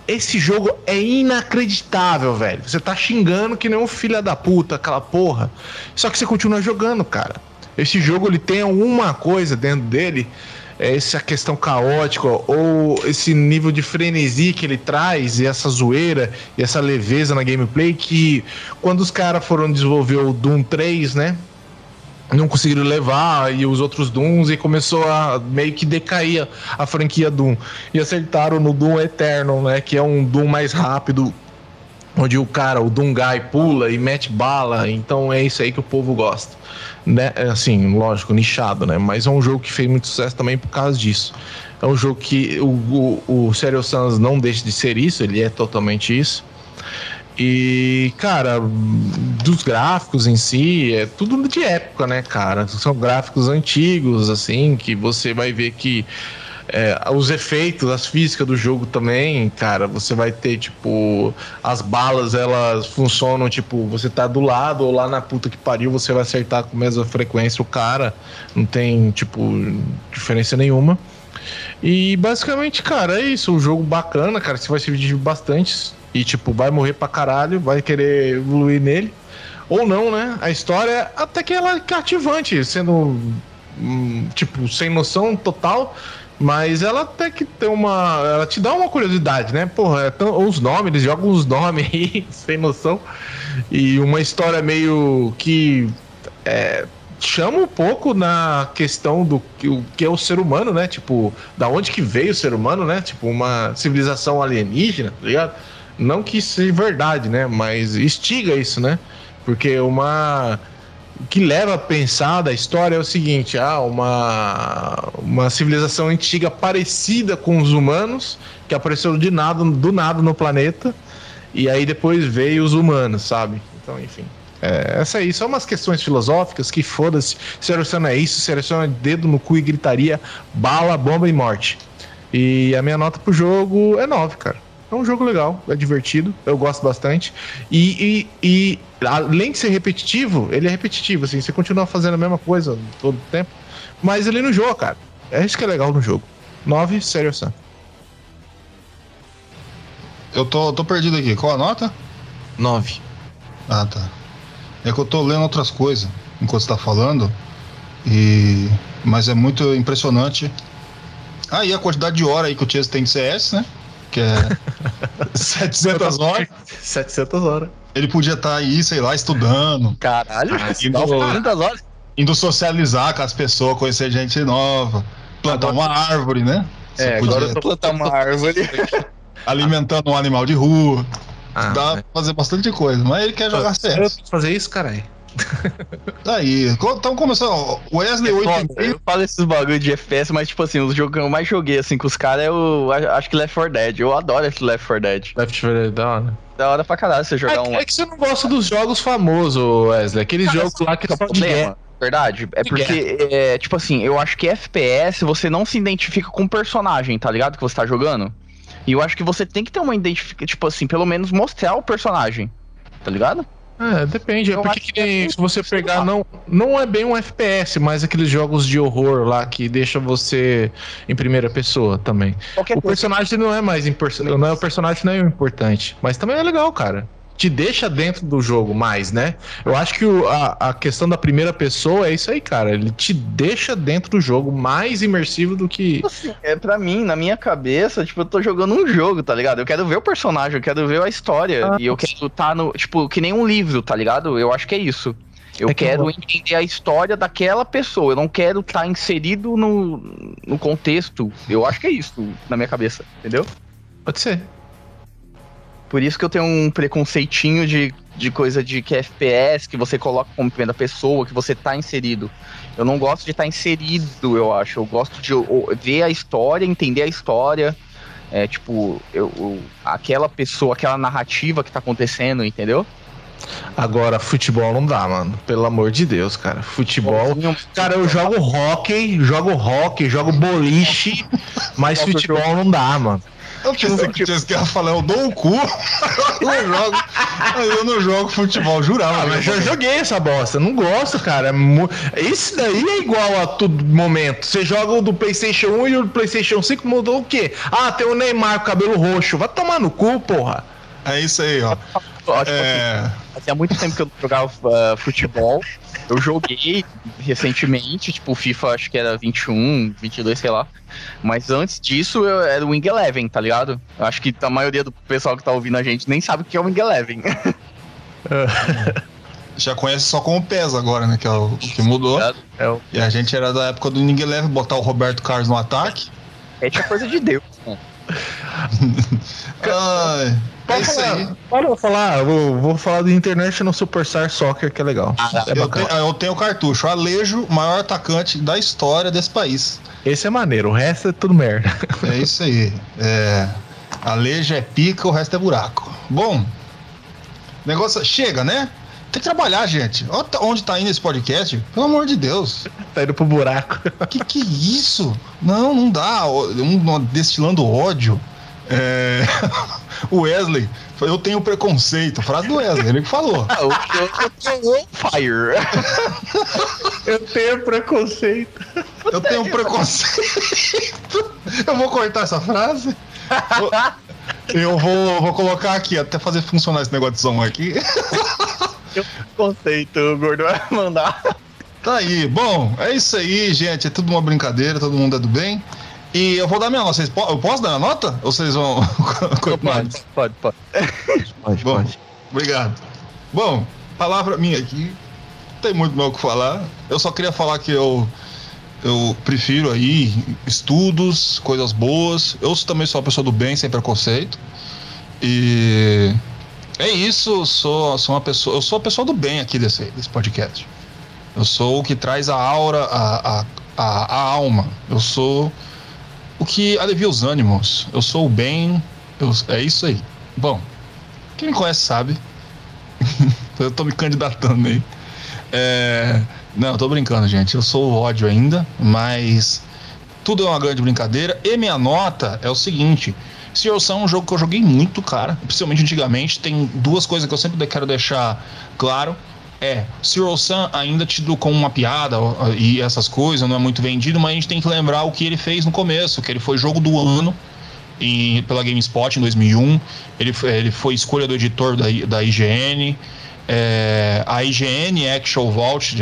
esse jogo é inacreditável, velho. Você tá xingando que nem um filho da puta, aquela porra. Só que você continua jogando, cara. Esse jogo, ele tem alguma coisa dentro dele, é essa questão caótica, ou esse nível de frenesi que ele traz, e essa zoeira, e essa leveza na gameplay, que quando os caras foram desenvolver o Doom 3, né? Não conseguiram levar e os outros Dooms e começou a meio que decair a, a franquia Doom. E acertaram no Doom Eternal, né? Que é um Doom mais rápido, onde o cara, o Guy, pula e mete bala. Então é isso aí que o povo gosta. Né? É, Assim, lógico, nichado, né? Mas é um jogo que fez muito sucesso também por causa disso. É um jogo que o, o, o Sans não deixa de ser isso, ele é totalmente isso. E, cara, dos gráficos em si, é tudo de época, né, cara? São gráficos antigos, assim, que você vai ver que é, os efeitos, as físicas do jogo também, cara, você vai ter, tipo, as balas, elas funcionam, tipo, você tá do lado ou lá na puta que pariu, você vai acertar com a mesma frequência o cara, não tem, tipo, diferença nenhuma. E basicamente, cara, é isso. Um jogo bacana, cara. Você vai se divertir bastante. E, tipo, vai morrer pra caralho, vai querer evoluir nele. Ou não, né? A história até que ela é cativante, sendo, hum, tipo, sem noção total. Mas ela até que tem uma. Ela te dá uma curiosidade, né? Porra, é tão- os nomes, eles jogam os [LAUGHS] nomes aí, sem noção. E uma história meio que. é, chama um pouco na questão do que, o que é o ser humano, né? Tipo, da onde que veio o ser humano, né? Tipo, uma civilização alienígena, tá ligado? Não que seja verdade, né? Mas instiga isso, né? Porque uma. O que leva a pensar da história é o seguinte: ah, uma, uma civilização antiga parecida com os humanos, que apareceu de nada, do nada no planeta, e aí depois veio os humanos, sabe? Então, enfim. É, essa aí são umas questões filosóficas que foda-se. Seleciona isso, seleciona dedo no cu e gritaria, bala, bomba e morte. E a minha nota pro jogo é 9, cara. É um jogo legal, é divertido, eu gosto bastante. E, e, e além de ser repetitivo, ele é repetitivo, assim, você continua fazendo a mesma coisa todo o tempo, mas ele não joga, cara. É isso que é legal no jogo. 9, Sério Sam. Eu tô, tô perdido aqui. Qual a nota? 9. Ah, tá. É que eu tô lendo outras coisas enquanto você tá falando. E. Mas é muito impressionante. Ah, e a quantidade de hora aí que o Chase tem de CS, né? Que é [LAUGHS] 700 horas. 700 horas. Ele podia estar aí, sei lá, estudando, Caralho, Ah, indo- 40 horas. indo socializar com as pessoas, conhecer gente nova, plantar uma árvore, né? Você É, podia agora eu tô plantar uma árvore. alimentando um animal de rua. Ah, Dá pra fazer bastante coisa, mas ele quer jogar eu CS. fazer isso, caralho. Aí, então começando. Wesley Foda, 8 Eu falo esses bagulho de FPS, mas tipo assim, os jogos que eu mais joguei assim com os caras é o. Acho que Left 4 Dead. Eu adoro esse Left 4 Dead. Left 4 Dead da hora. Da hora pra caralho você jogar É, um. é que você não gosta dos jogos famosos, Wesley. Aqueles Cara, jogos lá que é são de guerra. problema, verdade? É porque, é, tipo assim, eu acho que FPS você não se identifica com o personagem, tá ligado? Que você tá jogando. E eu acho que você tem que ter uma identificação, tipo assim, pelo menos mostrar o personagem. Tá ligado? É, depende. É porque que nem é se você pegar, não, não é bem um FPS, mas aqueles jogos de horror lá que deixa você em primeira pessoa também. Qualquer O personagem não é mais importante. Não é o personagem não é importante. Mas também é legal, cara. Te deixa dentro do jogo mais, né? Eu acho que o- a, a questão da primeira pessoa é isso aí, cara. Ele te deixa dentro do jogo mais imersivo do que. Assim, é pra mim, na minha cabeça, tipo, eu tô jogando um jogo, tá ligado? Eu quero ver o personagem, eu quero ver a história. Ah. e eu quero tá no. Tipo, que nem um livro, tá ligado? Eu acho que é isso. Eu É que quero eu- entender a história daquela pessoa. Eu não quero estar inserido no, no contexto. Eu acho que é isso, na minha cabeça, entendeu? Pode ser. Por isso que eu tenho um preconceitinho de, de coisa de que é FPS, que você coloca como primeira pessoa, que você tá inserido. Eu não gosto de estar inserido, eu acho. Eu gosto de ver a história, entender a história. É tipo, eu, eu- aquela pessoa, aquela narrativa que tá acontecendo, entendeu? Agora, futebol não dá, mano. Pelo amor de Deus, cara. Futebol. Cara, eu jogo hockey, jogo hockey, jogo boliche, [LAUGHS] mas futebol não dá, mano. Eu pensei que tinha que falar, eu dou o cu. eu não jogo. Eu não jogo futebol, jurava. Ah, mas eu já joguei essa bosta. Não gosto, cara. É mu- Esse daí é igual a todo momento. Você joga o do PlayStation 1 e o do PlayStation 5 mudou o quê? Ah, tem o Neymar com cabelo roxo. Vai tomar no cu, porra. É isso aí, ó. Tipo É, assim, fazia muito tempo que eu não jogava ah, futebol. Eu joguei recentemente, tipo, FIFA acho que era 21, 22, sei lá. Mas antes disso, eu era o Wing Eleven, tá ligado? Eu acho que a maioria do pessoal que tá ouvindo a gente nem sabe o que é o Wing Eleven. [LAUGHS] já conhece só como PES agora, né? Que é o, que mudou. É o... E a gente era da época do Ninguém Leve botar o Roberto Carlos no ataque. É tipo coisa de Deus. né? [LAUGHS] Ai, é isso aí. Para eu falar, vou, vou falar do International Superstar Soccer, que é legal. é Eu bacana. tenho, eu tenho o cartucho. Alejo, maior atacante da história desse país. Esse é maneiro, o resto é tudo merda. É isso aí. É, Alejo é pica, o resto é buraco. Bom, negócio. Chega, né? Tem que trabalhar, gente. Olha tá- onde tá indo esse podcast. Pelo amor de Deus. tá indo pro buraco. Que que é isso? Não, não dá. Um, um destilando ódio. É... [LAUGHS] o Wesley, eu tenho preconceito. Frase do Wesley, ele que falou. [LAUGHS] Ah, eu, eu, eu on fire. Eu tenho preconceito. Eu tenho preconceito. Eu vou cortar essa frase. Eu vou, vou colocar aqui, até fazer funcionar esse negócio de som aqui. Conceito, o gordo vai mandar. Tá aí. Bom, é isso aí, gente. É tudo uma brincadeira, todo mundo é do bem. E eu vou dar minha nota. Vocês po- eu posso dar minha nota? Ou vocês vão. [LAUGHS] Pode, pode, pode. Pode, Bom, obrigado. Bom, palavra minha aqui. Não tem muito mais o que falar. Eu só queria falar que eu. Eu prefiro aí estudos, coisas boas. Eu também sou uma pessoa do bem, sem preconceito. E é isso, eu sou, sou uma pessoa, eu sou a pessoa do bem aqui desse, desse podcast. Eu sou o que traz a aura, a, a, a, a alma. Eu sou o que alivia os ânimos. Eu sou o bem. eu- é isso aí. Bom, quem me conhece sabe. [LAUGHS] eu tô me candidatando aí. É, não, eu tô brincando, gente. Eu sou o ódio ainda, mas tudo é uma grande brincadeira. E minha nota é o seguinte: Zero Sun é um jogo que eu joguei muito, cara. Principalmente antigamente. Tem duas coisas que eu sempre quero deixar claro. É, Zero Sun ainda tido como uma piada e essas coisas, não é muito vendido, mas a gente tem que lembrar o que ele fez no começo, que ele foi jogo do ano em, pela GameSpot em 2001. Ele, foi- ele foi escolha do editor da, da IGN. É, a IGN Actual Vault,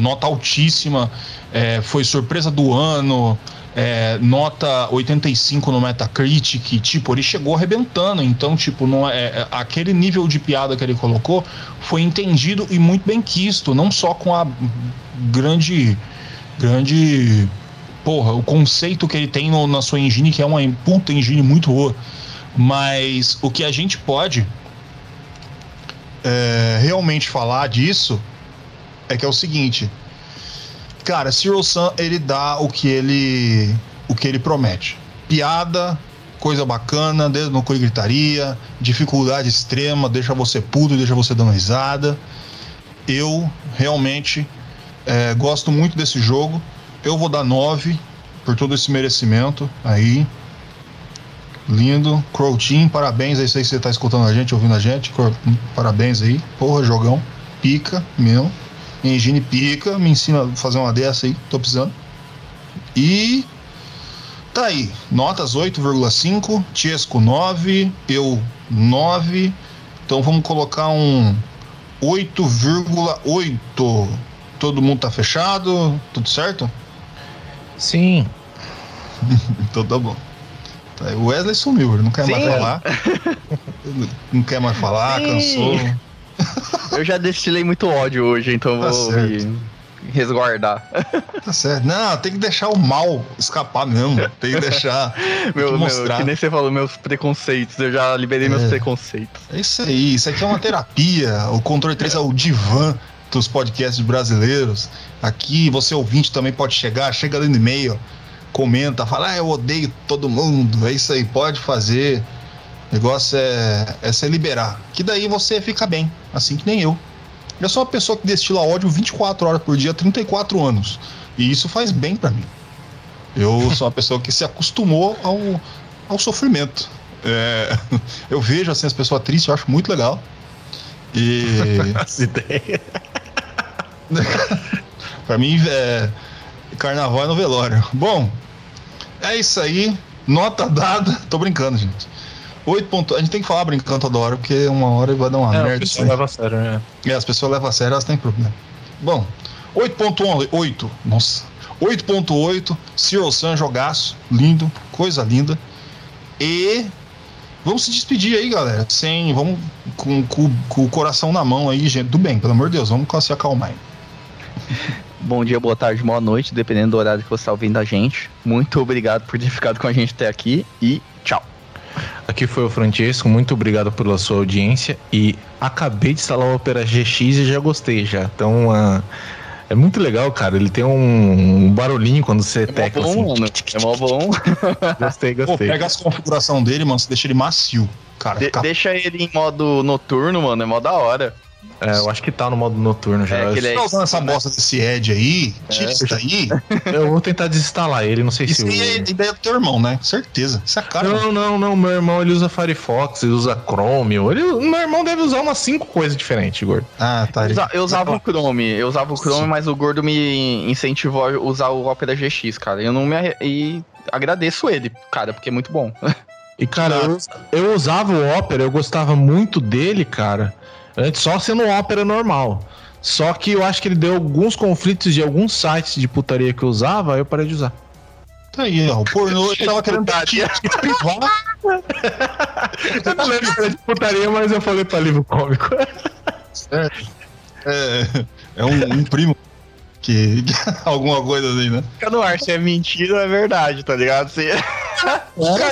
nota altíssima, é, foi surpresa do ano, é, nota 85 no Metacritic, tipo, ele chegou arrebentando, então, tipo, não é, é- aquele nível de piada que ele colocou foi entendido e muito bem quisto, não só com a grande, grande, porra, o conceito que ele tem no- na sua engine, que é uma puta engine muito boa, mas o que a gente pode é, realmente falar disso é que é o seguinte, cara, Zero Sun ele dá o que ele o que ele promete. Piada, coisa bacana, dedo no cu gritaria, dificuldade extrema, deixa você puto, deixa você dando risada. Eu realmente é, gosto muito desse jogo. Eu vou dar 9 por todo esse merecimento aí. Lindo. Crow Team, parabéns aí, sei que você tá escutando a gente, ouvindo a gente. Parabéns aí. Porra, jogão. Pica, meu. Engine pica, me ensina a fazer uma dessa aí, tô precisando. E tá aí, notas 8,5, Tiesco 9, eu 9. Então vamos colocar um 8,8. Todo mundo tá fechado? Tudo certo? Sim. [LAUGHS] Então tá bom. Tá, O Wesley sumiu, ele não quer mais Sim. falar. Ele não quer mais falar, Sim. cansou. [LAUGHS] Eu já destilei muito ódio hoje, então Tá vou resguardar. Tá certo. Não, tem que deixar o mal escapar mesmo. Tem que deixar. [LAUGHS] tem Meu, que meu, mostrar. que nem você falou, meus preconceitos. Eu já liberei meus É. preconceitos. É isso aí, isso aqui é uma terapia. O Controle 3 é o divã dos podcasts brasileiros. Aqui você ouvinte também pode chegar, chega ali no e-mail, comenta, fala, ah, eu odeio todo mundo. É isso aí, pode fazer. O negócio é, é se liberar. Que daí você fica bem, assim que nem eu. Eu sou uma pessoa que destila ódio 24 horas por dia, há 34 anos. E isso faz bem pra mim. Eu [LAUGHS] sou uma pessoa que se acostumou ao, ao sofrimento. É, [LAUGHS] eu vejo assim as pessoas tristes, eu acho muito legal. E [LAUGHS] Essa ideia. pra mim é carnaval é no velório. Bom, é isso aí. Nota dada. Tô brincando, gente. 8 ponto... A gente tem que falar brincando toda hora, porque uma hora vai dar uma É, merda. pessoal isso aí. leva a sério, né? É, as pessoas levam a sério, elas têm problema. Bom, 8.8, nossa. 8.8, Zero Sun, jogaço, lindo, coisa linda. E vamos se despedir aí, galera. Sem, vamos com, com- com o coração na mão aí, gente. Do bem, pelo amor de Deus, vamos se acalmar aí. [LAUGHS] Bom dia, boa tarde, boa noite, dependendo do horário que você está ouvindo a gente. Muito obrigado por ter ficado com a gente até aqui e tchau. Aqui foi o Francesco, muito obrigado pela sua audiência e acabei de instalar o Opera GX e já gostei já. Então, ah, é muito legal, cara. Ele tem um, um barulhinho quando você É mó tecla bom, assim. mano. É mó bom. [LAUGHS] Gostei, Pô, gostei. pega as configuração dele, mano, você deixa ele macio. Cara, De- fica deixa ele em modo noturno, mano. É mó da hora. É, eu acho que tá no modo noturno já. É, Você tá usando essa bosta desse Edge aí, tira É. isso daí. [LAUGHS] Eu vou tentar desinstalar ele, não sei Isso se aí é ideia do teu irmão, né? Certeza. Isso é cara. Não, não, não. Meu irmão ele usa Firefox, ele usa Chrome. Ele, meu irmão deve usar umas cinco coisas diferentes, gordo. Ah, tá. Eu, ele- usa- eu usava o Chrome, eu usava o Chrome, Sim. mas o gordo me incentivou a usar o Opera GX, cara. Eu não me arre- e agradeço ele, cara, porque é muito bom. [LAUGHS] E, cara, eu, eu usava o Opera, eu gostava muito dele, cara. Antes só sendo Opera normal. Só que eu acho que ele deu alguns conflitos de alguns sites de putaria que eu usava, aí eu parei de usar. Tá aí, ó. O pornô [LAUGHS] ele tava querendo privar. [LAUGHS] Eu não lembro se era de putaria, mas eu falei pra livro cômico. Certo. É, é um, um primo que, que- [LAUGHS] Alguma coisa assim, né? Fica no ar, se é mentira ou é verdade, tá ligado? Se...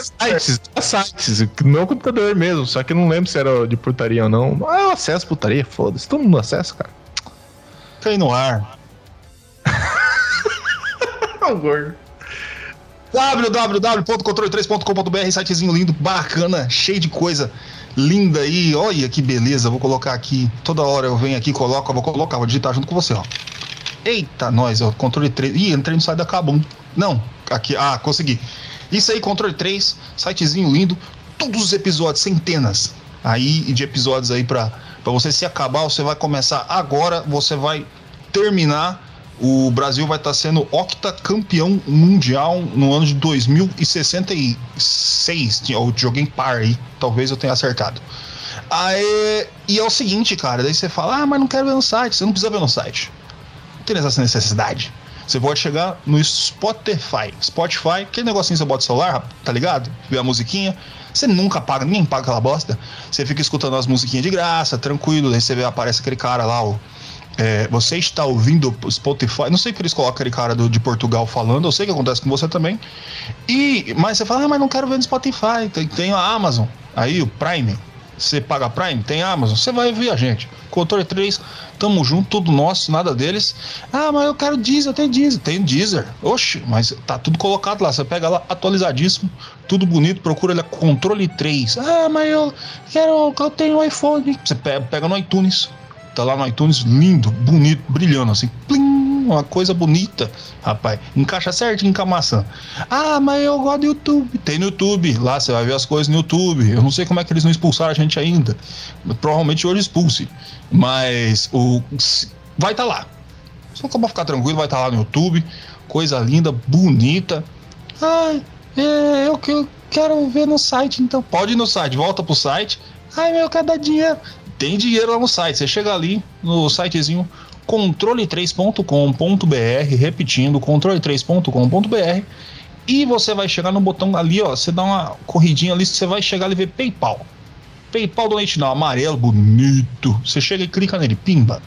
sites, [LAUGHS] sites, meu computador mesmo, só que eu não lembro se era de putaria ou não. Ah, eu acesso putaria, foda-se. Todo mundo acessa, cara. Cai no ar. Não, [LAUGHS] gordo. www.controle3.com.br, sitezinho lindo, bacana, cheio de coisa linda aí. Olha que beleza, vou colocar aqui. Toda hora eu venho aqui, coloco, vou colocar, vou digitar junto com você, ó. Eita, nós, ó, controle 3. Ih, entrei no site da Kabum. Não, aqui, ah, consegui. Isso aí, controle 3, sitezinho lindo, todos os episódios, centenas aí de episódios aí pra, pra você se acabar. Você vai começar agora, você vai terminar. O Brasil vai estar sendo octacampeão mundial no ano de 2066. Tinha- Eu joguei em par aí, talvez eu tenha acertado. Aí, e é o seguinte, cara, daí você fala, ah, mas não quero ver no site. Você não precisa ver no site. Tem essa necessidade. Você pode chegar no Spotify. Spotify, aquele negocinho que você bota celular, tá ligado? Ver a musiquinha. Você nunca paga, ninguém paga aquela bosta. Você fica escutando as musiquinhas de graça, tranquilo. Daí você vê, aparece aquele cara lá, o. É, você está ouvindo Spotify. Não sei que eles colocam aquele cara do, de Portugal falando, eu sei que acontece com você também. E, mas você fala, ah, mas não quero ver no Spotify. Tem, tem a Amazon, aí o Prime. Você paga Prime, tem Amazon, você vai ver a gente. Controle 3, tamo junto, tudo nosso, nada deles. Ah, mas eu quero Deezer, tem Deezer, tem Deezer. Oxe, mas tá tudo colocado lá, você pega lá atualizadíssimo, tudo bonito, procura lá Controle 3. Ah, mas eu quero, eu tenho iPhone. Você pega no iTunes, tá lá no iTunes, lindo, bonito, brilhando assim, plim, uma coisa bonita, rapaz. Encaixa certinho com a maçã. Ah, mas eu gosto do YouTube. Tem no YouTube, lá você vai ver as coisas no YouTube. Eu não sei como é que eles não expulsaram a gente ainda. Provavelmente hoje expulse. Mas o vai estar tá lá. Só pra ficar tranquilo, vai estar tá lá no YouTube. Coisa linda, bonita. Ah, é, eu, eu quero ver no site, então. Pode ir no site, volta pro site. Ai, meu, dar dinheiro. Tem dinheiro lá no site. Você chega ali no sitezinho controle3.com.br, repetindo, controle3.com.br, e você vai chegar no botão ali, ó, você dá uma corridinha ali, você vai chegar ali e ver PayPal. PayPal Donate Now, amarelo, bonito. Você chega e clica nele, pimba.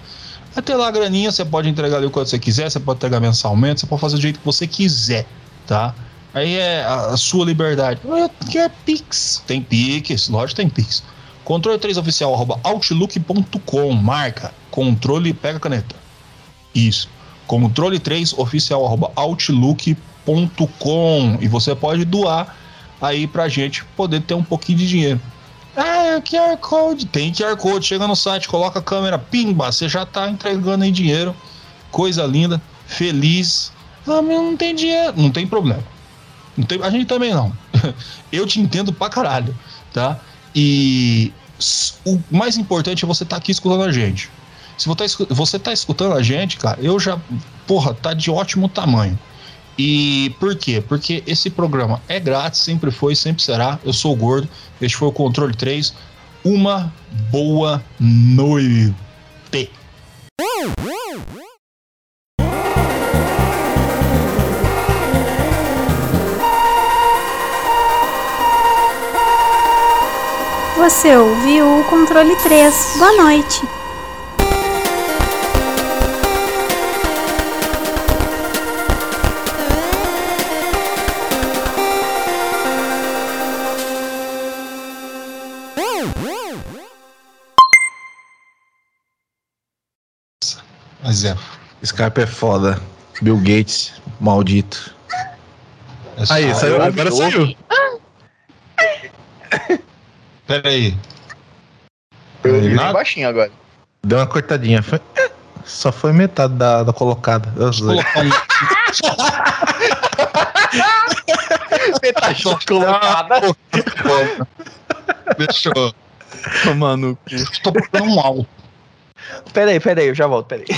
Até lá a graninha, você pode entregar ali o quanto você quiser, você pode entregar mensalmente, você pode fazer do jeito que você quiser, tá? Aí é a, sua liberdade. Eu quero Pix. Tem Pix, lógico tem Pix. Controle 3 oficial, arroba outlook.com, marca, controle, pega a caneta. Isso. Controle 3 oficial, arroba outlook.com. E você pode doar aí pra gente poder ter um pouquinho de dinheiro. Ah, QR Code. Tem QR Code, chega no site, coloca a câmera, pimba, você já tá entregando aí dinheiro. Coisa linda, feliz. Ah, mas não tem dinheiro. Não tem problema. Não tem, a gente também não. [LAUGHS] Eu te entendo pra caralho, tá? E o mais importante é você estar tá aqui escutando a gente. Se você está escutando a gente, cara, eu já, porra, tá de ótimo tamanho. E por quê? Porque esse programa é grátis, sempre foi, sempre será. Eu sou o Gordo, este foi o Controle 3. Uma boa noite. Você ouviu o controle 3. Boa noite. Mas é. Skype é foda. Bill Gates, maldito. É Aí, saiu, agora saiu. Pera aí. Eu li baixinho agora. Deu uma cortadinha. Foi... É, só foi metade da, da colocada. metade da [LAUGHS] colocada. Deixa eu. Tomando. Tô procurando um alto. Pera aí, pera aí, eu já volto, pera aí.